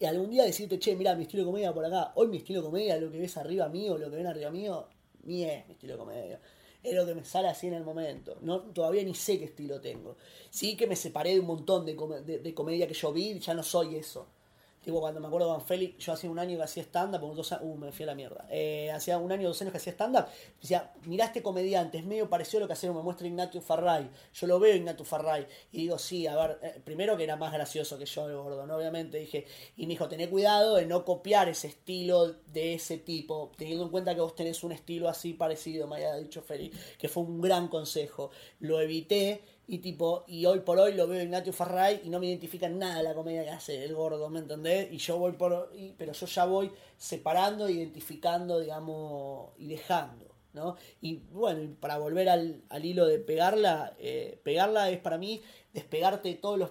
y algún día decirte, che, mira, mi estilo de comedia por acá. Hoy mi estilo de comedia, lo que ves arriba mío, lo que ven arriba mío, ni es mi estilo de comedia. Es lo que me sale así en el momento. No, todavía ni sé qué estilo tengo. Sí que me separé de un montón de, de- de comedia que yo vi, ya no soy eso. Tipo, cuando me acuerdo de Van Félix, yo hacía un año que hacía stand-up, dos a- uh, me fui a la mierda. Eh, hacía un año, dos años que hacía stand-up. Decía, mirá este comediante, es medio parecido a lo que hacía, me muestra Ignatius Farray. Yo lo veo Ignatius Farray. Y digo, sí, a ver, eh, primero que era más gracioso que yo, el gordo, ¿no? Obviamente dije, y me dijo, tené cuidado de no copiar ese estilo de ese tipo, teniendo en cuenta que vos tenés un estilo así parecido, me había dicho Félix, que fue un gran consejo. Lo evité y tipo, y hoy por hoy lo veo Ignatius Farray y no me identifica en nada la comedia que hace el gordo, ¿me entendés? Y yo voy por, y- pero yo ya voy separando, identificando, digamos, y dejando, ¿no? Y bueno, para volver al, al hilo de pegarla, eh, pegarla es para mí despegarte de todos los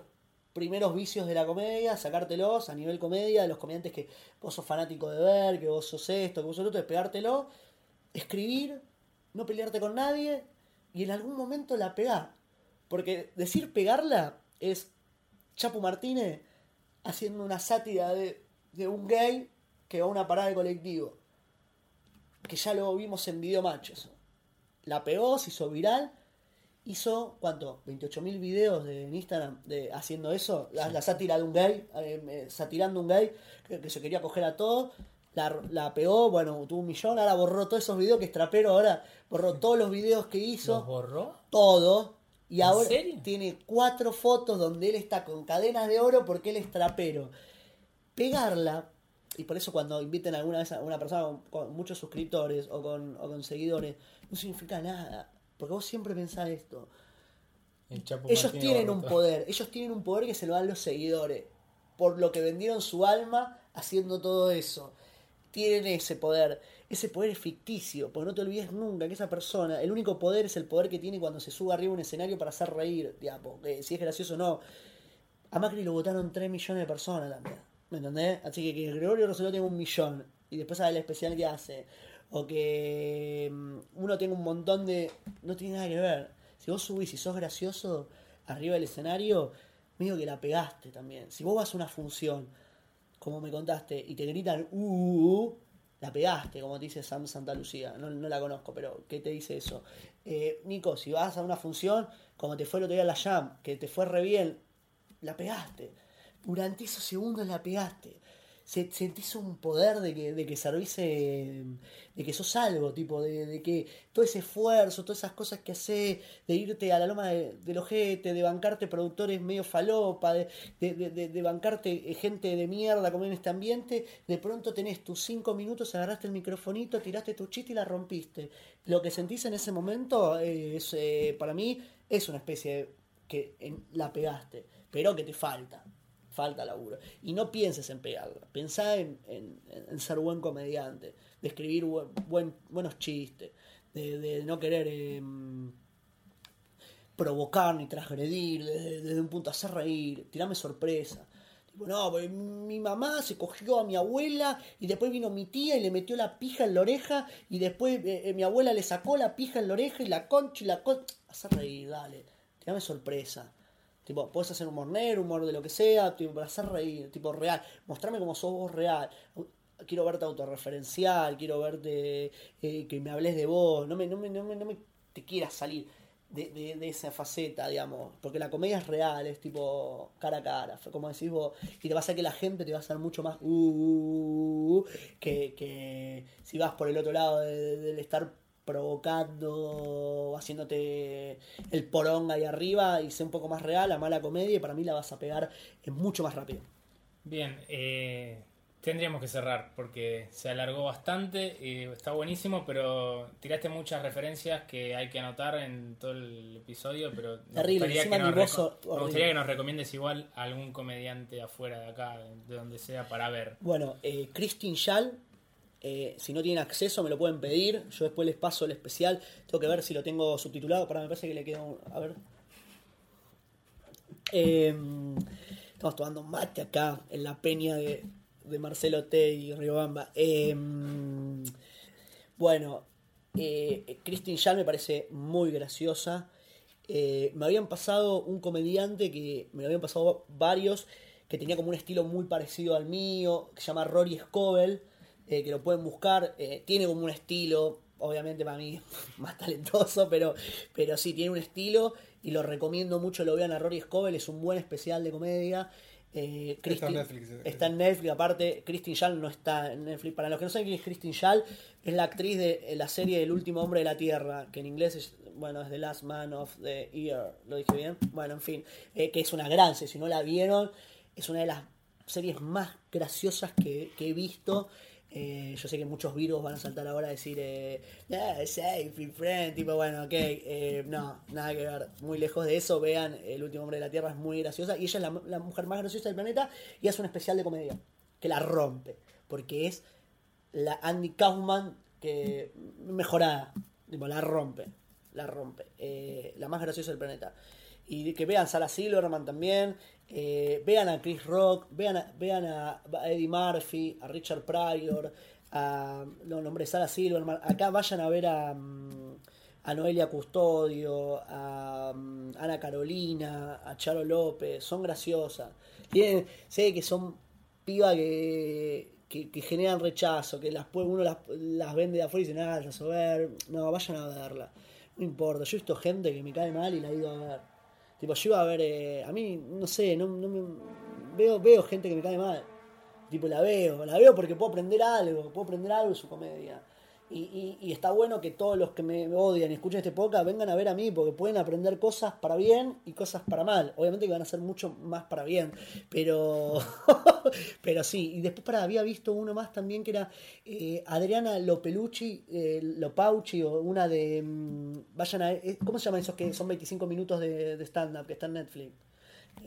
primeros vicios de la comedia, sacártelos a nivel comedia, de los comediantes que vos sos fanático de ver, que vos sos esto, que vos sos lo otro, despegártelo, escribir, no pelearte con nadie y en algún momento la pegás. Porque decir pegarla es Chapo Martínez haciendo una sátira de, de un gay que va a una parada de colectivo. Que ya lo vimos en Video Macho eso. La pegó, se hizo viral. Hizo, ¿cuánto? 28.000 videos de, en Instagram de, haciendo eso. La, la sátira de un gay, eh, eh, satirando un gay que, que se quería coger a todo. La, la pegó, bueno, tuvo un millón. Ahora borró todos esos videos que es trapero. Ahora borró todos los videos que hizo ¿Los borró? todo. Y ¿En ahora serio? tiene cuatro fotos donde él está con cadenas de oro porque él es trapero. Pegarla, y por eso cuando inviten alguna vez a una persona con, con muchos suscriptores o con, o con seguidores, no significa nada. Porque vos siempre pensás esto. El Chapo Ellos tienen un poder, ellos tienen un poder que se lo dan los seguidores. Por lo que vendieron su alma haciendo todo eso. Tienen ese poder. Ese poder es ficticio, porque no te olvides nunca que esa persona, el único poder es el poder que tiene cuando se sube arriba a un escenario para hacer reír, digamos, que si es gracioso o no. A Macri lo votaron 3 millones de personas también. ¿Me entendés? Así que que Gregorio Rosselló tenga un millón y después sabe el especial que hace. O que mm, uno tenga un montón de. No tiene nada que ver. Si vos subís y sos gracioso arriba del escenario, medio que la pegaste también. Si vos vas a una función, como me contaste, y te gritan, uh, uh, uh", la pegaste, como te dice Sam Santa Lucía. No, no la conozco, pero ¿qué te dice eso? Eh, Nico, si vas a una función, como te fue el otro día la Jam, que te fue re bien, la pegaste. Durante esos segundos la pegaste. Se- Sentís un poder de que, de que servís, eh, de que sos algo, tipo, de, de que todo ese esfuerzo, todas esas cosas que haces, de irte a la loma de- del ojete, de bancarte productores medio falopa, de, de, de- de- de bancarte eh, gente de mierda como en este ambiente, de pronto tenés tus cinco minutos, agarraste el microfonito, tiraste tu chiste y la rompiste. Lo que sentís en ese momento eh, es, eh, para mí es una especie de que la pegaste, pero que te falta, falta laburo. Y no pienses en pegarla, pensá en, en- ser buen comediante, de escribir buen, buen- buenos chistes, de, de no querer em, provocar ni transgredir, desde, desde un punto hacer reír, tirarme sorpresa. No, mi mamá se cogió a mi abuela y después vino mi tía y le metió la pija en la oreja y después eh, eh, mi abuela le sacó la pija en la oreja y la concha y la concha. Hacer reír, dale. Tirame sorpresa. Tipo, puedes hacer humor negro, humor de lo que sea, tipo, para hacer reír, tipo real. Mostrame como sos vos real. Quiero verte autorreferencial, quiero verte eh, que me hables de vos. No me, no me, no me, no me te quieras salir de, de, esa faceta, digamos. Porque la comedia es real, es tipo cara a cara, como decís vos. Y te va a hacer que la gente te va a hacer mucho más uh, uh, uh, que, que si vas por el otro lado de- de- del estar provocando, haciéndote el porón ahí arriba y ser un poco más real, la mala comedia, y para mí la vas a pegar mucho más rápido. Bien, eh, tendríamos que cerrar porque se alargó bastante, y está buenísimo, pero tiraste muchas referencias que hay que anotar en todo el episodio, pero me Terrible, gustaría, que nos, me gustaría que nos recomiendes igual a algún comediante afuera de acá, de donde sea, para ver. Bueno, eh, Christine Schall Eh, si no tienen acceso, me lo pueden pedir. Yo después les paso el especial. Tengo que ver si lo tengo subtitulado. Para me parece que le queda un. A ver. Eh, estamos tomando mate acá en la peña de, Marcelo T y Riobamba. Eh, bueno, Christine Schall me parece muy graciosa. Eh, me habían pasado un comediante que me lo habían pasado varios que tenía como un estilo muy parecido al mío, que se llama Rory Scovel, eh, que lo pueden buscar. eh, tiene como un estilo, obviamente para mí <laughs> más talentoso, pero, pero sí, tiene un estilo y lo recomiendo mucho. Lo vean a Rory Scovel, es un buen especial de comedia. Eh, Está en Netflix, eh. Está en Netflix, aparte, Christine Schall no está en Netflix. Para los que no saben quién es Christine Schall, es la actriz de la serie El último hombre de la Tierra, que en inglés es, bueno, es The Last Man of the Year, ¿lo dije bien? Bueno, en fin, eh, que es una gran serie, si no la vieron, es una de las series más graciosas que, que he visto. Eh, yo sé que muchos virus van a saltar ahora a decir, eh, "Ah, safe, friend, tipo, bueno, ok, eh, no, nada que ver, muy lejos de eso, vean, El último hombre de la Tierra es muy graciosa y ella es la, la mujer más graciosa del planeta y hace un especial de comedia, que la rompe, porque es la Andy Kaufman que mejorada, tipo, la rompe, la rompe, eh, la más graciosa del planeta. Y que vean Sarah Silverman también, eh, vean a Chris Rock, vean a, vean a Eddie Murphy, a Richard Pryor, a, no, nombre Sarah Silverman, acá vayan a ver a, mm, a Noelia Custodio, a mm, Ana Carolina, a Charo López, son graciosas. Tienen, sé que son pibas que, que, generan rechazo, que las uno las, las vende de afuera y dice, nada, las a ver, no, vayan a verla. No importa, yo he visto gente que me cae mal y la he ido a ver. Tipo, yo iba a ver, eh, a mí, no sé, no, me- veo, veo gente que me cae mal. Tipo, la veo, la veo porque puedo aprender algo, puedo aprender algo de su comedia. Y, y- y está bueno que todos los que me odian y escuchen este podcast vengan a ver a mí porque pueden aprender cosas para bien y cosas para mal. Obviamente que van a ser mucho más para bien, pero <laughs> pero sí. Y después para había visto uno más también que era eh, Adriana Lopelucci, eh, Lopauci o una de... mm, vayan a... eh, ¿Cómo se llaman esos que son 25 minutos de, de stand-up que está en Netflix?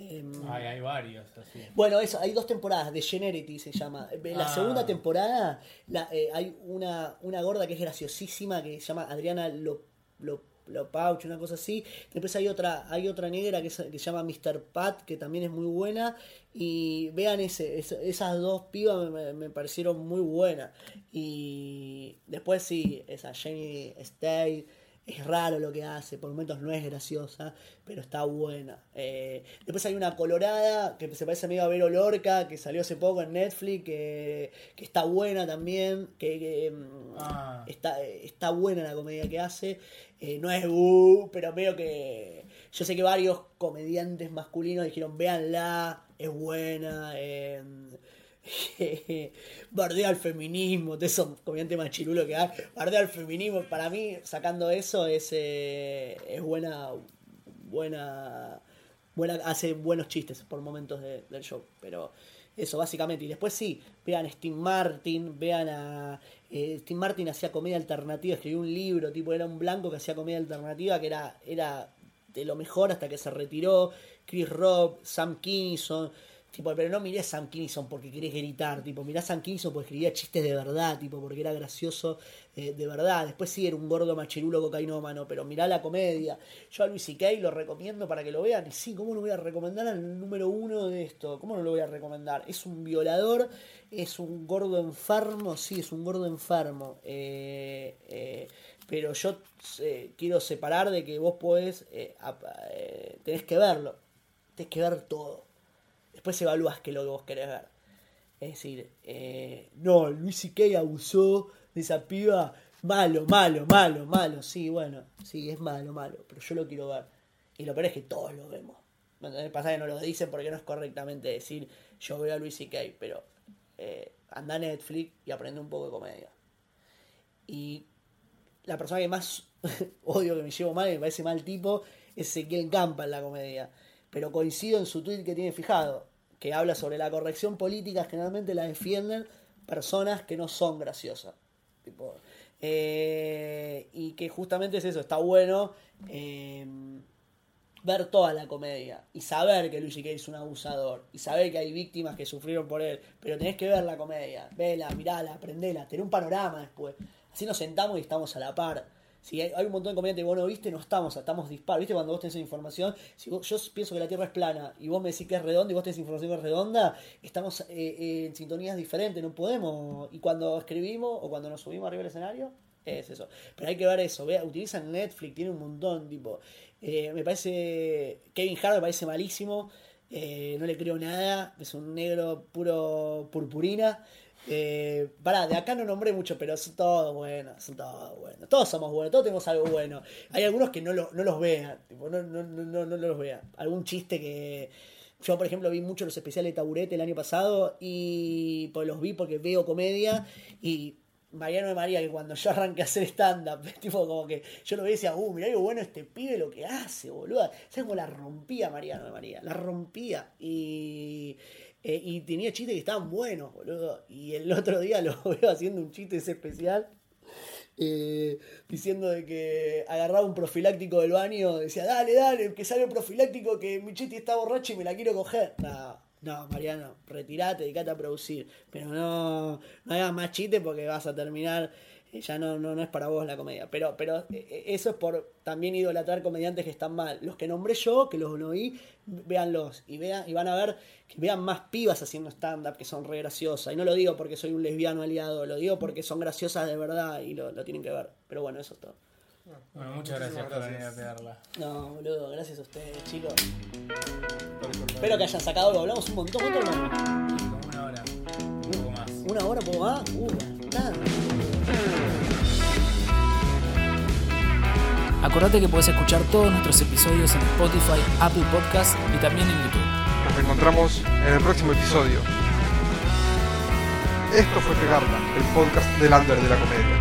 Em, Hay, hay varios así. bueno, eso, hay dos temporadas, de Generity se llama. En la Ah. segunda temporada la, eh, hay una, una gorda que es graciosísima que se llama Adriana Lo, Lo- Lopauch, una cosa así. Después hay otra, hay otra negra que, es- que se llama Mr. Pat, que también es muy buena. Y vean ese, es- esas dos pibas me, me- me parecieron muy buenas. Y después sí, esa Jenny Stay. Es raro lo que hace, por momentos no es graciosa, pero está buena. Eh, después hay una colorada que se parece medio a Vero Lorca, que salió hace poco en Netflix, que, que está buena también, que, que, mm, Ah. está, está buena la comedia que hace. Eh, no es uh, pero veo que. Yo sé que varios comediantes masculinos dijeron, véanla, es buena. eh, <laughs> bardea al feminismo, de esos comediantes machirulos que hay. Bardea al feminismo, para mí, sacando eso, es, eh, es buena. Buena. Buena, hace buenos chistes por momentos de- del show, pero eso básicamente. Y después sí, vean a Steve Martin, vean a. eh, Steve Martin hacía comedia alternativa, escribió un libro, tipo, era un blanco que hacía comedia alternativa, que era, era de lo mejor hasta que se retiró. Chris Rock, Sam Kinison. Tipo, pero no miré a Sam Kinison porque querés gritar, tipo, mirá a Sam Kinison porque escribía chistes de verdad, tipo, porque era gracioso eh, de verdad. Después sí era un gordo machirulo cocainómano, pero mirá la comedia. Yo a Luis C.K. lo recomiendo para que lo vean. Y sí, ¿cómo lo voy a recomendar al número uno de esto? ¿Cómo no lo voy a recomendar? Es un violador, es un gordo enfermo, sí, es un gordo enfermo. Eh, eh, pero yo quiero separar de que vos podés, tenés que verlo, tenés que ver todo. Después evalúas qué es lo que vos querés ver. Es decir, eh, no, Luis C.K. abusó de esa piba. Malo, malo, malo, malo. Sí, bueno, sí, es malo, malo. Pero yo lo quiero ver. Y lo peor es que todos lo vemos. Pasa que no lo dicen porque no es correctamente decir yo veo a Luis C.K. Pero eh, anda a Netflix y aprende un poco de comedia. Y la persona que más <laughs> odio que me llevo mal, que me parece mal tipo, es Ezequiel Campa en la comedia. Pero coincido en su tweet que tiene fijado, que habla sobre la corrección política, generalmente la defienden personas que no son graciosas. Tipo, eh, y que justamente es eso, está bueno. eh, ver toda la comedia y saber que Luis C.K. es un abusador y saber que hay víctimas que sufrieron por él, pero tenés que ver la comedia, vela, mirala, aprendela, tener un panorama después. Así nos sentamos y estamos a la par. Si hay, un montón de comediantes que vos no viste, no estamos, estamos disparos. ¿Viste cuando vos tenés información? Si vos- yo pienso que la Tierra es plana y vos me decís que es redonda y vos tenés información que es redonda, estamos eh, eh, en sintonías diferentes, no podemos. Y cuando escribimos o cuando nos subimos arriba del escenario, es eso. Pero hay que ver eso, vea, utilizan Netflix, tiene un montón, tipo. eh, me parece. Kevin Hart me parece malísimo. no le creo nada. Es un negro puro purpurina. Eh, pará, de acá no nombré mucho, pero son todos buenos, son todos buenos. Todos somos buenos, todos tenemos algo bueno. Hay algunos que no, lo- no los vean, tipo, no, no, no, no, los vean. Algún chiste que. Yo, por ejemplo, vi mucho los especiales de Taburete el año pasado y pues los vi porque veo comedia y Mariano de María, que cuando yo arranqué a hacer stand-up, <laughs> tipo como que yo lo veía y decía, uh, mirá qué bueno este pibe lo que hace, boludo. ¿Sabes cómo la rompía Mariano de María? La rompía. Y, eh, y tenía chistes que estaban buenos, boludo. Y el otro día lo <laughs> veo haciendo un chiste ese especial. eh, diciendo de que agarraba un profiláctico del baño, decía, dale, dale, que sale el profiláctico, que mi chiste está borracho y me la quiero coger. No, no, Mariano, retirate, dedicate a producir. Pero no, no hagas más chistes porque vas a terminar, ya no, no, no es para vos la comedia. Pero, pero eh, eso es por también idolatrar comediantes que están mal. Los que nombré yo, que los no vi, véanlos y vean, y van a ver que vean más pibas haciendo stand-up que son re graciosas. Y no lo digo porque soy un lesbiano aliado, lo digo porque son graciosas de verdad y lo, lo tienen que ver. Pero bueno, eso es todo. Bueno, muchas gracias por venir a pegarla. No, boludo, gracias a ustedes, chicos. Espero que hayan sacado algo. Hablamos un montón. ¿Cuánto hablamos? Como una hora, un poco más. ¿Una hora, un poco más? Uh, bastante. Acordate que puedes escuchar todos nuestros episodios en Spotify, Apple Podcast y también en YouTube. Nos reencontramos en el próximo episodio. Esto fue Pegarla, el podcast del under de la comedia.